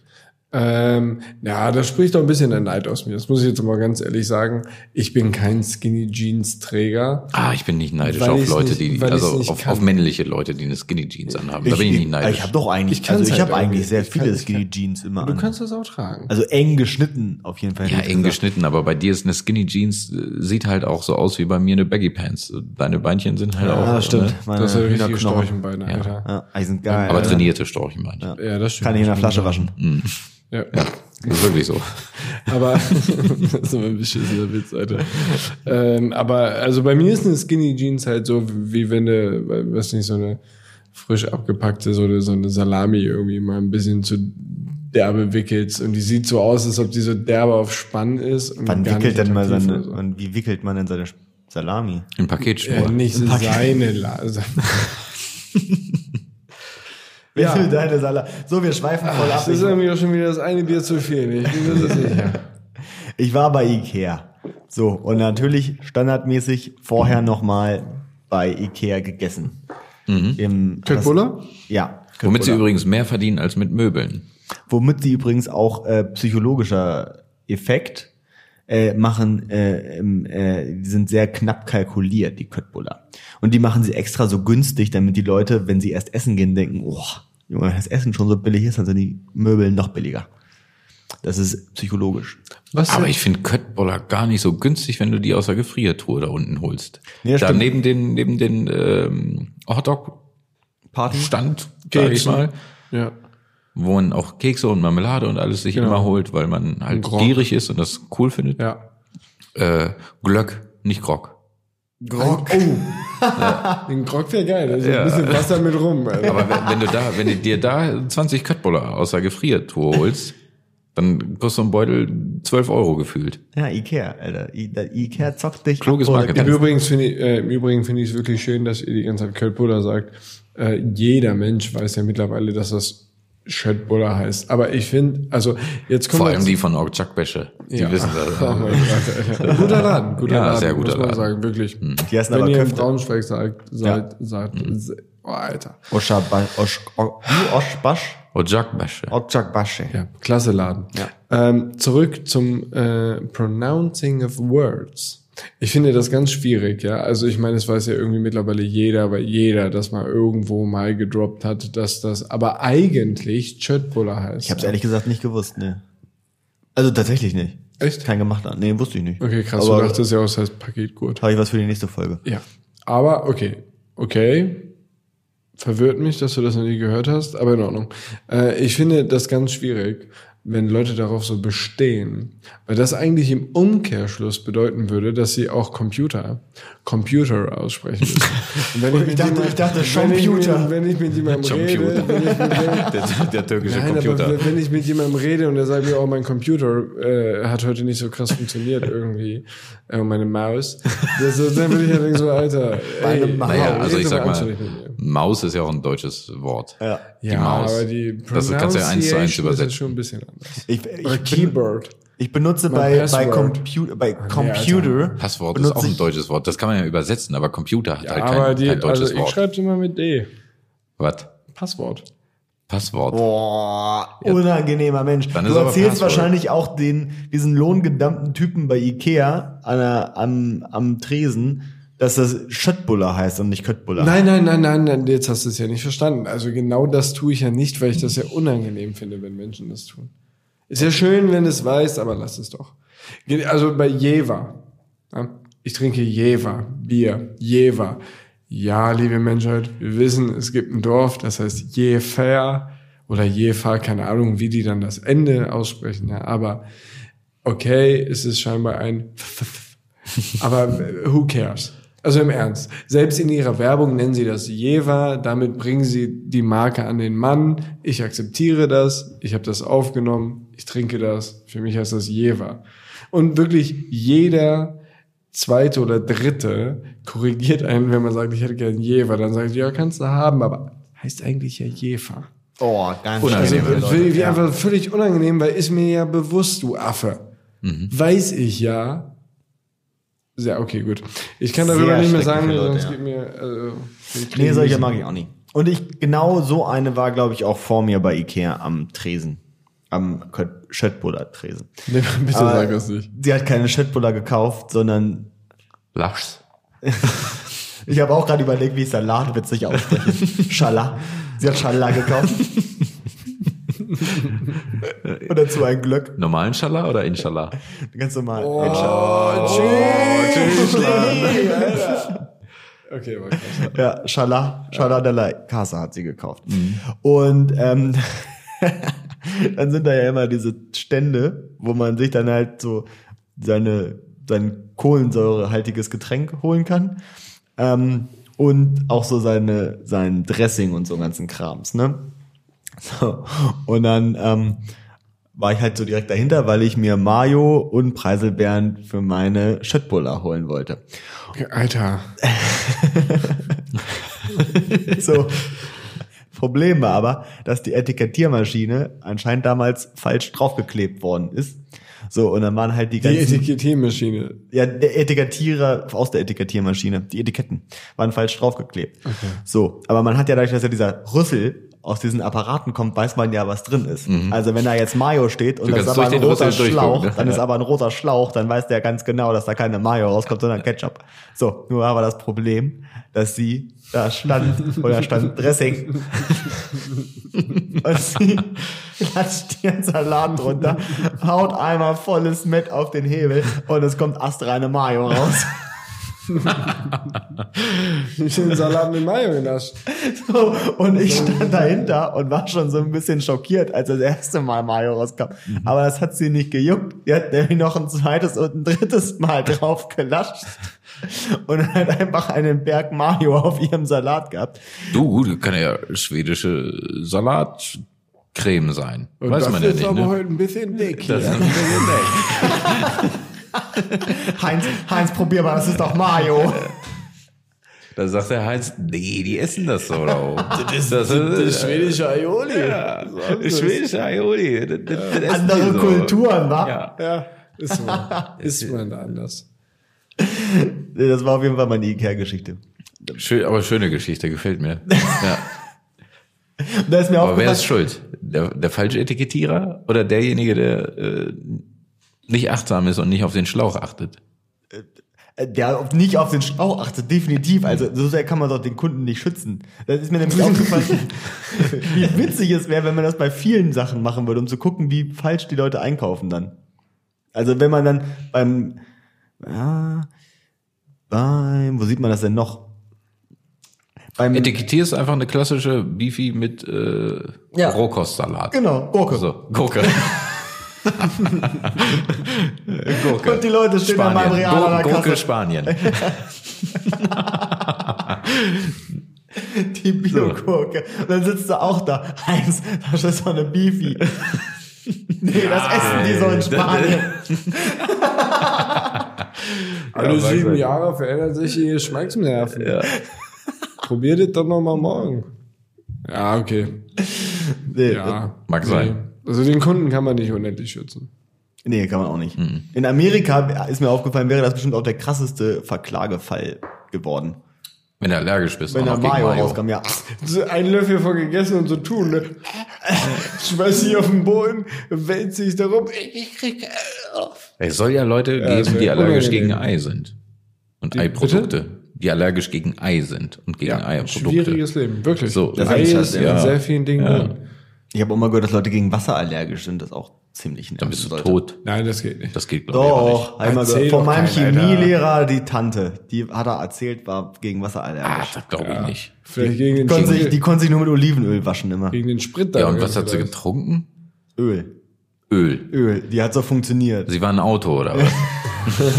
Ähm, ja, da spricht doch ein bisschen der Neid aus mir. Das muss ich jetzt mal ganz ehrlich sagen. Ich bin kein Skinny Jeans Träger. Ah, ich bin nicht neidisch auf Leute, nicht- die, also auf, kann. auf männliche Leute, die eine Skinny Jeans anhaben. Da bin ich nicht neidisch. Ich habe doch eigentlich, Ich also ich halt habe eigentlich sehr Ich kann- viele ich Skinny kann- Jeans immer Du an. kannst das auch tragen. Also eng geschnitten auf jeden Fall. ja, ich eng gesagt. geschnitten, aber bei dir ist eine Skinny Jeans, äh, sieht halt auch so aus wie bei mir eine Baggy Pants. Deine Beinchen sind halt auch. Ja, stimmt. Ne? Meine das sind richtige. Storchenbeine, Alter. Ja, die sind geil. Aber trainierte Storchenbeinchen. Ja, das stimmt. Kann ich in der Flasche waschen. Ja. Das ist wirklich so. Aber das ist aber ein beschissener Witz, Alter. ähm, aber also bei mir ist eine Skinny Jeans halt so, wie wenn du, weiß nicht, so eine frisch abgepackte, so eine, so eine Salami irgendwie mal ein bisschen zu derbe wickelst und die sieht so aus, als ob die so derbe auf Spann ist. Und Wann gar wickelt nicht denn mal seine, so. und wie wickelt man denn seine Salami? Ja, Paketspur. nicht seine La Wie Ja. viel deine Salami? So, wir schweifen voll ab. Das ist irgendwie auch schon wieder das eine Bier zu viel. Ich bin mir sicher. ich war bei Ikea. So, und natürlich standardmäßig vorher nochmal bei Ikea gegessen. Im, Köttbullar? Ja. Womit sie Köttbullar. übrigens mehr verdienen als mit Möbeln. Womit sie übrigens auch äh, psychologischer Effekt äh, machen, äh, im, äh, die sind sehr knapp kalkuliert, die Köttbullar. Und die machen sie extra so günstig, damit die Leute, wenn sie erst essen gehen, denken, oh, Junge, wenn das Essen schon so billig ist, dann sind die Möbel noch billiger. Das ist psychologisch. Was Aber denn? ich finde Köttboller gar nicht so günstig, wenn du die aus der Gefriertruhe da unten holst. Ja, da stimmt. neben den, neben den ähm, Hotdog-Stand, sag ich Keksen. mal, Ja. Wo man auch Kekse und Marmelade und alles sich Genau. immer holt, weil man halt Grog. gierig ist und das cool findet. Ja. Äh, Glöck, nicht Grog. Grog. Oh. Den Grog wäre geil. Also ein bisschen Wasser mit rum. Alter. Aber wenn, wenn du da, wenn du dir da 20 Köttboller aus der Gefriertruhe holst, dann kostet so ein Beutel 12 Euro gefühlt. Ja, Ikea, Alter. I, Ikea zockt dich Kluges ab, Marketing. Im. Übrigen finde ich, äh, im Übrigen finde ich es wirklich schön, dass ihr die ganze Zeit Köttbullar sagt. Äh, jeder Mensch weiß ja mittlerweile, dass das Schöttbullar heißt. Aber ich finde, also jetzt kommen Vor allem die von Orgchak-Wäsche. Die Ja. wissen das. Oh Gott. Guter Laden, guter Ja, Laden, sehr guter muss man Laden. sagen, wirklich. Die heißen Wenn aber ihr in Köfte. Braunschweig sagt, seid, sagt, oh, Alter. Oshaba- Osh- O- wie? Oshbash? Orgchak-Wäsche. Oshakbashe. Ja, klasse Laden. Ähm, zurück zum äh, Pronouncing of Words. Ich finde das ganz schwierig, ja. Also ich meine, es weiß ja irgendwie mittlerweile jeder, weil jeder das mal irgendwo mal gedroppt hat, dass das aber eigentlich Chötbuller heißt. Ich habe es ehrlich gesagt nicht gewusst, ne. Also tatsächlich nicht. Echt? Kein gemachter. Nee, wusste ich nicht. Okay, krass, Aber du dachtest ja auch, es heißt Paketgurt. habe ich was für die nächste Folge. Ja. Aber okay, okay. Verwirrt mich, dass du das noch nie gehört hast, aber in Ordnung. Äh, ich finde das ganz schwierig, wenn Leute darauf so bestehen, weil das eigentlich im Umkehrschluss bedeuten würde, dass sie auch Computer, Computer aussprechen müssen. Und wenn Ich mit dachte- jemand- ich dachte wenn ich Computer. mit- Wenn ich mit jemandem rede, Computer. wenn ich mit jemandem, Der, der türkische Nein, Computer. aber wenn ich mit jemandem rede und der sagt mir, oh, mein Computer äh, hat heute nicht so krass funktioniert irgendwie, äh, und meine Maus, das, das, dann würde ich ja denken so, Alter, Meine ey, Maus. Naja, also ich sag mal. Maus ist ja auch ein deutsches Wort. Ja. Die ja, Maus. aber die Das kannst du ja eins zu eins übersetzen. ist schon ein bisschen anders. Ich, ich, Keyboard. Ich benutze Mein bei, bei. Computer, bei nee, Computer. Passwort ist auch ein ich- deutsches Wort. Das kann man ja übersetzen, aber Computer hat Ja, halt kein, aber die, kein deutsches also ich Wort. schreibe immer mit D. Was? Passwort. Passwort. Boah, unangenehmer Mensch. Dann du erzählst Passwort. wahrscheinlich auch den, diesen lohngedammten Typen bei Ikea an am, am Tresen, dass das Schöttbuller heißt und nicht Köttbuller. Nein, nein, nein, nein, nein, jetzt hast du es ja nicht verstanden. Also genau das tue ich ja nicht, weil ich das ja unangenehm finde, wenn Menschen das tun. Ist ja schön, wenn es weiß, aber lass es doch. Also bei Jever. Ja, ich trinke Jever, Bier, Jever. Ja, liebe Menschheit, wir wissen, es gibt ein Dorf, das heißt Jefer oder Jefer, keine Ahnung, wie die dann das Ende aussprechen, ja, aber okay, es ist scheinbar ein Aber who cares? Also im Ernst. Selbst in ihrer Werbung nennen sie das Jever. Damit bringen sie die Marke an den Mann. Ich akzeptiere das. Ich habe das aufgenommen. Ich trinke das. Für mich heißt das Jever. Und wirklich jeder zweite oder dritte korrigiert einen, wenn man sagt, ich hätte gern Jever. Dann sagt, ja, kannst du haben, aber heißt eigentlich ja Jever. Oh, ganz Also schlimm, das Leute. Ja. einfach völlig unangenehm, weil ist mir ja bewusst, du Affe. Weiß ich ja. Ja, okay, gut. Ich kann darüber Sehr nicht mehr sagen, Leute, sonst ja. geht mir. Also, Nee, solche mag ich auch nicht. Und ich, genau so eine war, glaube ich, auch vor mir bei Ikea am Tresen. Am Schöttbuller-Tresen. Nee, bitte Aber sag das nicht. Sie hat keine Schöttbuller gekauft, sondern Lachs. ich habe auch gerade überlegt, wie ich Salat witzig ausspreche. Schala. Sie hat Schala gekauft. Und dazu ein Glück. Normalen Schala oder Inshallah? Ganz normal. Oh, Okay, aber krass. Ja, Schala, Schala de la Casa hat sie gekauft. Und ähm, dann sind da ja immer diese Stände, wo man sich dann halt so seine sein kohlensäurehaltiges Getränk holen kann. Ähm, und auch so seine sein Dressing und so ganzen Krams, ne? So. Und dann ähm, war ich halt so direkt dahinter, weil ich mir Mayo und Preiselbeeren für meine Schöttbuller holen wollte. Alter. So. Problem war aber, dass die Etikettiermaschine anscheinend damals falsch draufgeklebt worden ist. So, und dann waren halt die Die ganzen, Etikettiermaschine. ja, der Etikettierer aus der Etikettiermaschine, die Etiketten waren falsch draufgeklebt. So, aber man hat ja dadurch, dass ja dieser Rüssel aus diesen Apparaten kommt, weiß man ja, was drin ist. Also wenn da jetzt Mayo steht und das ist aber ein roter Schlauch, ne? dann ist aber ein roter Schlauch, dann weiß der ganz genau, dass da keine Mayo rauskommt, sondern Ketchup. So, nur aber das Problem, dass sie da stand, oder stand Dressing. und sie klatscht ihren Salat drunter, haut einmal volles Met auf den Hebel und es kommt astreine Mayo raus. Ich den Salat mit Mayo genascht. So, und ich stand dahinter und war schon so ein bisschen schockiert, als das erste Mal Mayo rauskam. Aber das hat sie nicht gejuckt. Die hat nämlich noch ein zweites und ein drittes Mal drauf gelascht. Und hat einfach einen Berg Mayo auf ihrem Salat gehabt. Du, das kann ja schwedische Salatcreme sein. Und Weiß das man ja ist nicht, aber ne? heute ein bisschen dick. Das hier. ist ein bisschen dick. Heinz, Heinz, probier mal, das ist doch Mayo. Da sagt der Heinz, nee, die essen das so. Das ist, Das ist schwedische Aioli. Ja, schwedische Aioli. Das, das, das essen Andere so. Kulturen, wa? Ja. Ja, ist man. ist man anders. Nee, Das war auf jeden Fall meine Ikea-Geschichte. Schön, aber schöne Geschichte, gefällt mir. Ja. Da ist mir Aber wer ist schuld? Der, der falsche Etikettierer oder derjenige, der äh, nicht achtsam ist und nicht auf den Schlauch achtet? äh, der auf- nicht auf den Schlauch achtet, definitiv. Also so sehr kann man doch den Kunden nicht schützen. Das ist mir nämlich aufgefallen, wie witzig es wäre, wenn man das bei vielen Sachen machen würde, um zu gucken, wie falsch die Leute einkaufen dann. Also wenn man dann beim, ja, beim, wo sieht man das denn noch? Beim, Etikettier ist einfach eine klassische Beefy mit äh, Ja. Rohkostsalat. genau, Gurke. So, Gurke. Gurke. Und die Leute stehen an meinem Real an der Gur- Gurke Kasse. Spanien. Die Biogurke. Und dann sitzt du auch da. Heinz, das ist doch eine Beefy. nee, das essen die so in Spanien. Alle mag sieben. Jahre verändert sich die Geschmacksnerven. Ja. Probiert es doch noch mal morgen. Ja, okay. Nee, Ja. Mag nee. sein. Also den Kunden kann man nicht unendlich schützen. Nee, kann man auch nicht. In Amerika ist mir aufgefallen, wäre das bestimmt auch der krasseste Verklagefall geworden. Wenn du allergisch bist. Wenn der Mayo, rauskam, ja. So ein Löffel von gegessen und so tun, ne? Schmeiß sie auf den Boden, wälzt sich darum. Ich krieg auf. Es soll ja Leute das geben, die allergisch gegen Ei sind. Und Die- Eiprodukte. Die allergisch gegen Ei sind und gegen Ja, Eiprodukte. schwieriges Leben, wirklich. So, das das Ei ist halt, in ja. sehr vielen Dingen Ja. drin. Ich habe auch mal gehört, dass Leute gegen Wasser allergisch sind. Das ist auch ziemlich Dann bist du Leute. tot. Nein, das geht nicht. Das geht, glaube ich, auch nicht. Doch, einmal gehört. Von doch meinem. Chemielehrer, die Tante, die hat er erzählt, war gegen Wasser Ah, allergisch. das glaube ich nicht. Vielleicht gegen den, Konnte sich, die konnte sich nur mit Olivenöl waschen immer. gegen den Sprit Ja, da und was hat sie getrunken? Öl. Öl. Öl. Die hat so funktioniert. Sie war ein Auto oder was?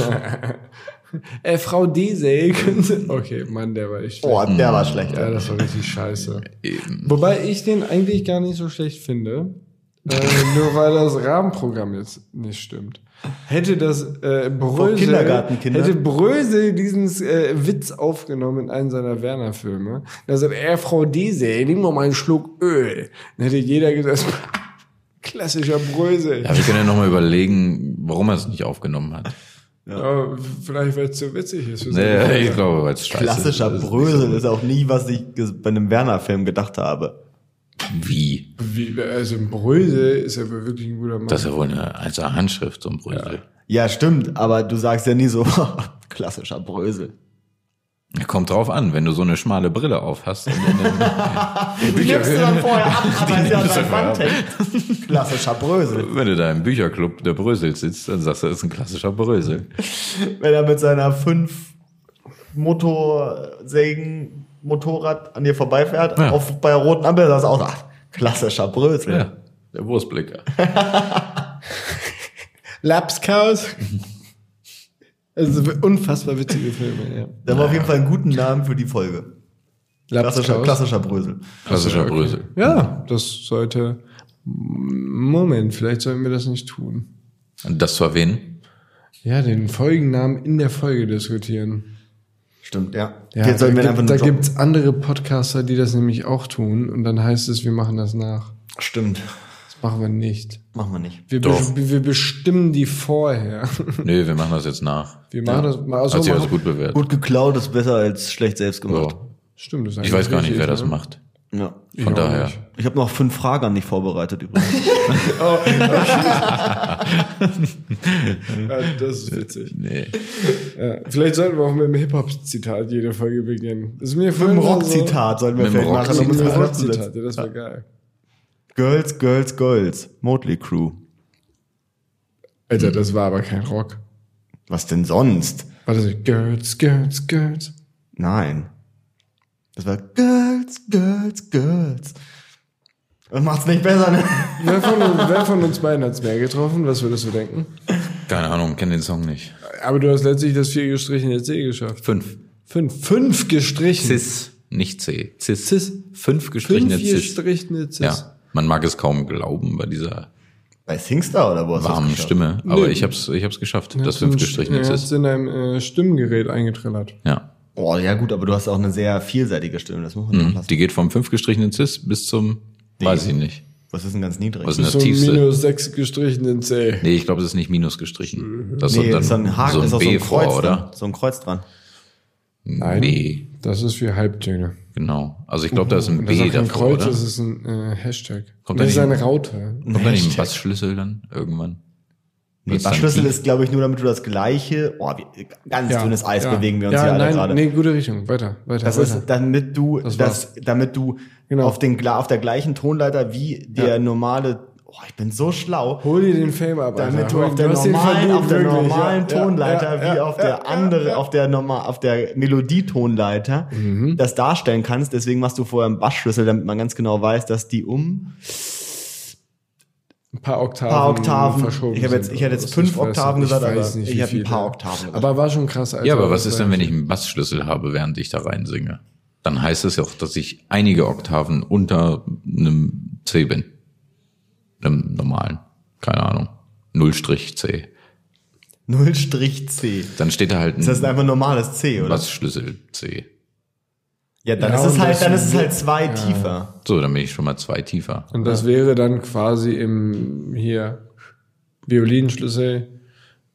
Äh, Frau Diesel, können Sie... Okay, Mann, der war echt schlecht. Oh, der war schlecht. Ja, das war richtig scheiße. Eben. Wobei ich den eigentlich gar nicht so schlecht finde. Äh, nur weil das Rahmenprogramm jetzt nicht stimmt. Hätte das äh, Brösel, hätte Brösel diesen äh, Witz aufgenommen in einem seiner Werner-Filme, da sagt er, Frau Diesel, nimm doch mal einen Schluck Öl. Dann hätte jeder gesagt, klassischer Brösel. Ja, wir können ja nochmal überlegen, warum er es nicht aufgenommen hat. Ja, vielleicht, weil es so witzig ist. für Nee, ich glaube, weil es scheiße Klassischer ist. Brösel ist auch nie, was ich bei einem Werner-Film gedacht habe. Wie? Wie, also ein Brösel ist ja wirklich ein guter Mann. Das ist ja wohl eine einzelne Handschrift, so ein Brösel. Ja, stimmt, aber du sagst ja nie so, klassischer Brösel. Ja, kommt drauf an, wenn du so eine schmale Brille auf hast. Und in einem Die nimmst du dann vorher ab, du der Wand vorher hängt. Klassischer Brösel. wenn du da im Bücherclub der Brösel sitzt, dann sagst du, das ist ein klassischer Brösel. Wenn er mit seiner fünf Motorsägen Motorrad an dir vorbeifährt, Ja. auf, bei der roten Ampel, sagst du auch, ach, klassischer Brösel. Ja, der Wurstblicker. Lapskaus. Also unfassbar witzige Filme, ja. Der war auf jeden Fall einen guten Namen für die Folge. Klassischer, klassischer Brösel. Klassischer Brösel. Ja, das sollte. Moment, vielleicht sollten wir das nicht tun. Und das zu erwähnen? Ja, den Folgennamen in der Folge diskutieren. Stimmt, ja. Ja, Jetzt da wir einfach gibt, nur da gibt's andere Podcaster, die das nämlich auch tun und dann heißt es, wir machen das nach. Stimmt. Machen wir nicht. Machen wir nicht. Wir, Doch. be wir bestimmen die vorher. Nö, wir machen das jetzt nach. Wir machen das mal also Hat sich alles gut bewährt. Gut geklaut ist besser als schlecht selbst gemacht. So. Stimmt, das ist Ich weiß gar nicht, wer das ne? macht. Ja. Ich Von auch daher. Ich habe noch fünf Fragen an dich vorbereitet übrigens. Ja, das ist witzig. Nee. Ja, vielleicht sollten wir auch mit einem Hip-Hop-Zitat jede Folge beginnen. Das ist mir Mit einem so- Rockzitat sollten wir Mit vielleicht machen, Mit einem Rockzitat, ja, das wäre geil. Girls, Girls, Girls. Motley Crew. Alter, das war aber kein Rock. Was denn sonst? War das nicht Girls, Girls, Girls? Nein. Das war Girls, Girls, Girls. Das macht's nicht besser, ne? Wer von, uns, wer von uns beiden hat's mehr getroffen? Was würdest du denken? Keine Ahnung, kenne den Song nicht. Aber du hast letztlich das vier gestrichene C geschafft. Fünf. Fünf. Fünf gestrichen. Cis, nicht C. Cis. Cis. Fünf gestrichene Fünf Cis. gestrichene Cis. Ja. Man mag es kaum glauben bei dieser Bei Singstar oder hast du das warmen? Stimme. Aber Nee. ich hab's, ich hab's geschafft. Das fünf gestrichene Er hat's Cis. in einem äh, Stimmgerät eingetrillert. Ja. Oh, ja gut, aber du hast auch eine sehr vielseitige Stimme, das muss man Mhm. lassen. Die geht vom fünf gestrichenen Cis bis zum, weiß ich nicht. Was ist denn ganz niedrig? Was ist denn das tiefste? minus sechs gestrichenen C. Nee, ich glaube, es ist nicht minus gestrichen. Das nee, ist ist so ein Haken, so ein ist auch B so ein Kreuz vor, dran. oder? So ein Kreuz dran. Nein. Nee, Das ist für Halbtöne. Genau. Also ich glaube, da ist ein Und das ist B auch kein davor, Kreuz, oder? das ist ein äh, Hashtag. Kommt das da ist eine Raute. Kommt da nicht ein. Bassschlüssel dann irgendwann? Nee, Bassschlüssel ist, glaube ich, nur damit du das gleiche, oh, wie, ganz dünnes Eis ja. bewegen wir uns ja, hier alle nein, gerade. Nee, gute Richtung. Weiter, weiter, Das weiter. ist, damit du, Das das damit du Genau. auf, den, auf der gleichen Tonleiter wie der Ja. normale, oh, ich bin so schlau, Hol dir den Fame ab, damit Alter. du auf der normalen, auf der wirklich, normalen ja. Tonleiter Ja, ja, wie ja, auf der ja, andere, ja. auf der normal, auf der Melodietonleiter Mhm. das darstellen kannst. Deswegen machst du vorher einen Bassschlüssel, damit man ganz genau weiß, dass die um Ein paar Oktaven, Paar Oktaven. verschoben Ich hab jetzt- sind ich hätte jetzt fünf Oktaven gesagt, weiß aber nicht, ich wie hab ein paar Oktaven gesagt. Aber war schon krass, Alter. Ja, aber was ist denn, wenn ich einen Bassschlüssel habe, während ich da reinsinge? Dann heißt es ja auch, dass ich einige Oktaven unter einem C bin. Einem normalen. Keine Ahnung. Nullstrich C. Nullstrich C. Dann steht da halt ein Das heißt einfach normales C, oder? Bassschlüssel C. Ja, dann Ja, ist es halt, dann ist es halt zwei tiefer. So, dann bin ich schon mal zwei tiefer. Und das wäre dann quasi im hier Violinschlüssel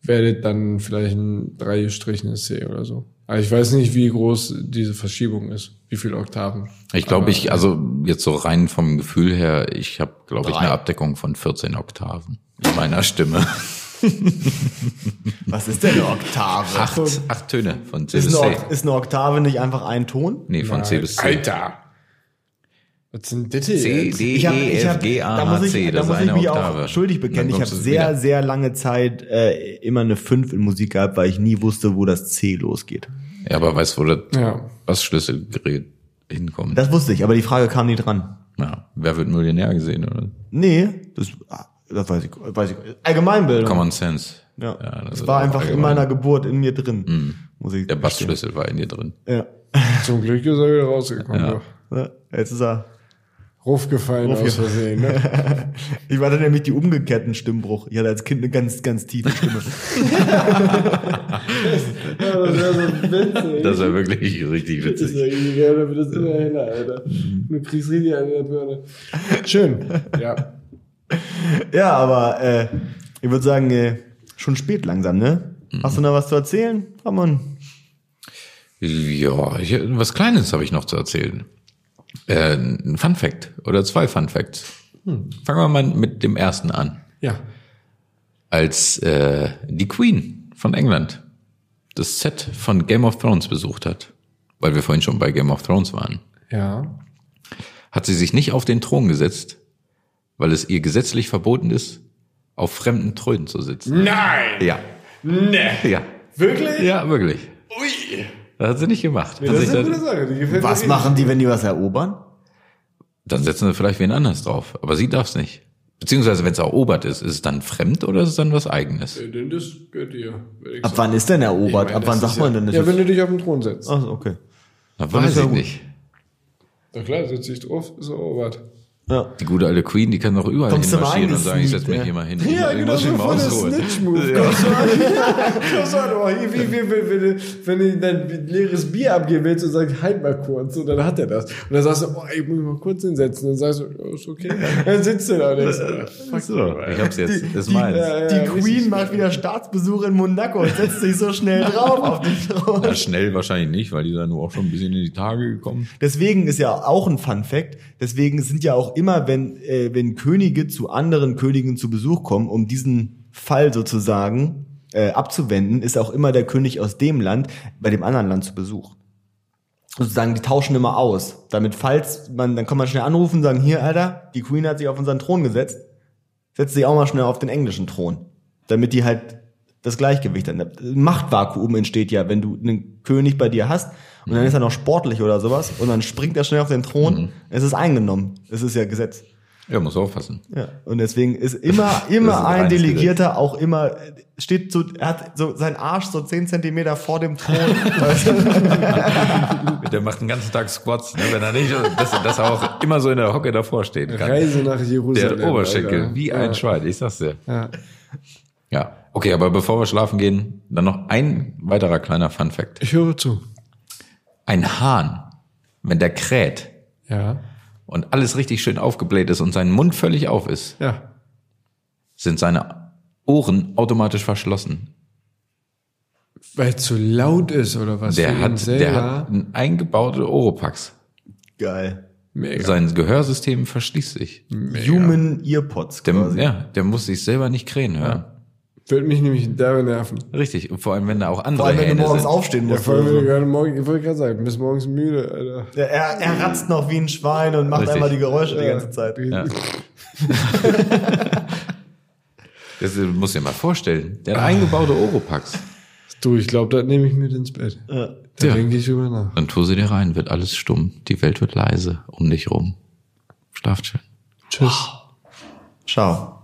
wäre dann vielleicht ein drei gestrichenes C oder so. Aber ich weiß nicht, wie groß diese Verschiebung ist, wie viele Oktaven. Ich glaube, ich, also jetzt so rein vom Gefühl her, ich habe, glaube ich, eine Abdeckung von 14 Oktaven in meiner Stimme. Was ist denn eine Oktave? Acht, acht Töne von C ist, bis eine, C. Ok- ist eine Oktave nicht einfach ein Ton? Nee, von C bis C. Alter! Was sind das C? D, Ich hab, E, ich F, hab, G, da A, muss H, C. da Das ist muss ich eine mich Oktave. auch schuldig bekennen. Ich habe sehr, wieder. sehr lange Zeit äh, immer eine 5 in Musik gehabt, weil ich nie wusste, wo das C losgeht. Ja, aber weißt du, wo das Ja. Bassschlüsselgerät hinkommt? Das wusste ich, aber die Frage kam nie dran. ja, wer wird Millionär gesehen, oder? Nee, das Das weiß ich, weiß ich. Allgemeinbildung. Common Sense. Ja. das das ist war einfach in allgemein. meiner Geburt in mir drin. Muss ich Der. Bassschlüssel war in dir drin. Ja. Zum Glück ist er wieder rausgekommen. Ja. Ja. Ja, Jetzt ist er. Ruf gefallen aus Versehen. Ne? Ich war dann nämlich die umgekehrten Stimmbruch. Ich hatte als Kind eine ganz, ganz tiefe Stimme. ja, das wäre so witzig. Das war wirklich richtig Das ist witzig. ja irgendwie geil, dann wird das immer heller, Alter. Du kriegst richtig eine in der Birne. Schön. Ja. ja, aber äh, ich würde sagen, äh, schon spät langsam, ne? Hast du noch was zu erzählen, Ramon? Ja, ich, was Kleines habe ich noch zu erzählen. Äh, ein Fun Fact oder zwei Fun Facts. Fangen wir mal mit dem ersten an. Ja. Als äh, die Queen von England das Set von Game of Thrones besucht hat, weil wir vorhin schon bei Game of Thrones waren, Ja. hat sie sich nicht auf den Thron gesetzt, weil es ihr gesetzlich verboten ist, auf fremden Thronen zu sitzen. Nein! Ja, Nee! ja, Wirklich? ja, wirklich. Ui! Das hat sie nicht gemacht. Nee, das ist eine gute Sache. Die gefällt Was mir machen die, wenn die was erobern? Dann setzen sie vielleicht wen anders drauf. Aber sie darf's nicht. Beziehungsweise, wenn es erobert ist, ist es dann fremd oder ist es dann was eigenes? Denn das gehört dir. Ab sagen. wann ist denn erobert? Ich meine, Ab wann sagt ist man denn? das Ja, wenn du dich auf den Thron setzt. Ach, okay. Na, ist weiß ich nicht. Na klar, setzt dich drauf, ist erobert. Ja. Die gute alte Queen, die kann doch überall Kommst du hinmarschieren mal und sagen, ich eingesneakt, setz mich ja. hier mal hin. Ja, genau so voll der. Snitch-Move. An? Kommst du an, oh, wie, wie, wie, wenn, du, wenn du dein leeres Bier abgeben willst und sagst, halt mal kurz, und dann hat er das. Und dann sagst du, oh, ich muss mich mal kurz hinsetzen. Und dann sagst du, ja, ist okay. Dann sitzt du da und denkst, ah, fuck So, ich hab's jetzt. Die- das ist die- meins. Ja, ja, Die richtig Queen macht wieder Staatsbesuch in Monaco und setzt sich so schnell drauf auf den Thron. Na, schnell wahrscheinlich nicht, weil die da nur auch schon ein bisschen in die Tage gekommen. Deswegen ist ja auch ein Fun Fact. Deswegen sind ja auch immer, wenn, äh, wenn Könige zu anderen Königen zu Besuch kommen, um diesen Fall sozusagen äh, abzuwenden, ist auch immer der König aus dem Land bei dem anderen Land zu Besuch. Sozusagen, die tauschen immer aus. Damit, falls man, dann kann man schnell anrufen und sagen, hier, Alter, die Queen hat sich auf unseren Thron gesetzt, setzt sich auch mal schnell auf den englischen Thron. Damit die halt das Gleichgewicht. Ein Machtvakuum entsteht ja, wenn du einen König bei dir hast und dann ist er noch sportlich oder sowas und dann springt er schnell auf den Thron, es ist eingenommen. Es ist ja Gesetz. Ja, muss aufpassen. Ja. Und deswegen ist immer, Das ist immer ein Delegierter auch immer, steht so, er hat so seinen Arsch so 10 Zentimeter vor dem Thron. du? Der macht den ganzen Tag Squats, ne, wenn er nicht, dass, dass er auch immer so in der Hocke davor stehen kann. Reise nach Jerusalem. Der Oberschenkel, Alter. wie ja. ein Schwein, ich sag's dir. Ja. Ja. Okay, aber bevor wir schlafen gehen, dann noch ein weiterer kleiner Fun Fact. Ich höre zu. Ein Hahn, wenn der kräht Ja. und alles richtig schön aufgebläht ist und sein Mund völlig auf ist, Ja. sind seine Ohren automatisch verschlossen. Weil es zu laut ist, oder was? Der hat, der hat einen eingebauten Oropax. Geil. Mega. Sein Gehörsystem verschließt sich. Human Earpods Der, quasi. ja, der muss sich selber nicht krähen hören. Würde mich nämlich derbe nerven. Richtig. Und vor allem, wenn da auch andere Vor allem, wenn du Hähne morgens sind. aufstehen Ja, musst. vor allem, wenn du gerade morgen, ich wollte gerade sagen, bis morgens müde, Alter. Ja, er, er ratzt noch wie ein Schwein und macht Richtig. einmal die Geräusche die Ja. ganze Zeit. Ja. Das muss dir mal vorstellen. Der hat eingebaute Oropax. Du, ich glaube, das nehme ich mit ins Bett. Ja. Da Ja. denke ich drüber nach. Dann tu sie dir rein, wird alles stumm. Die Welt wird leise um dich rum. Schlaft schön. Tschüss. Ciao.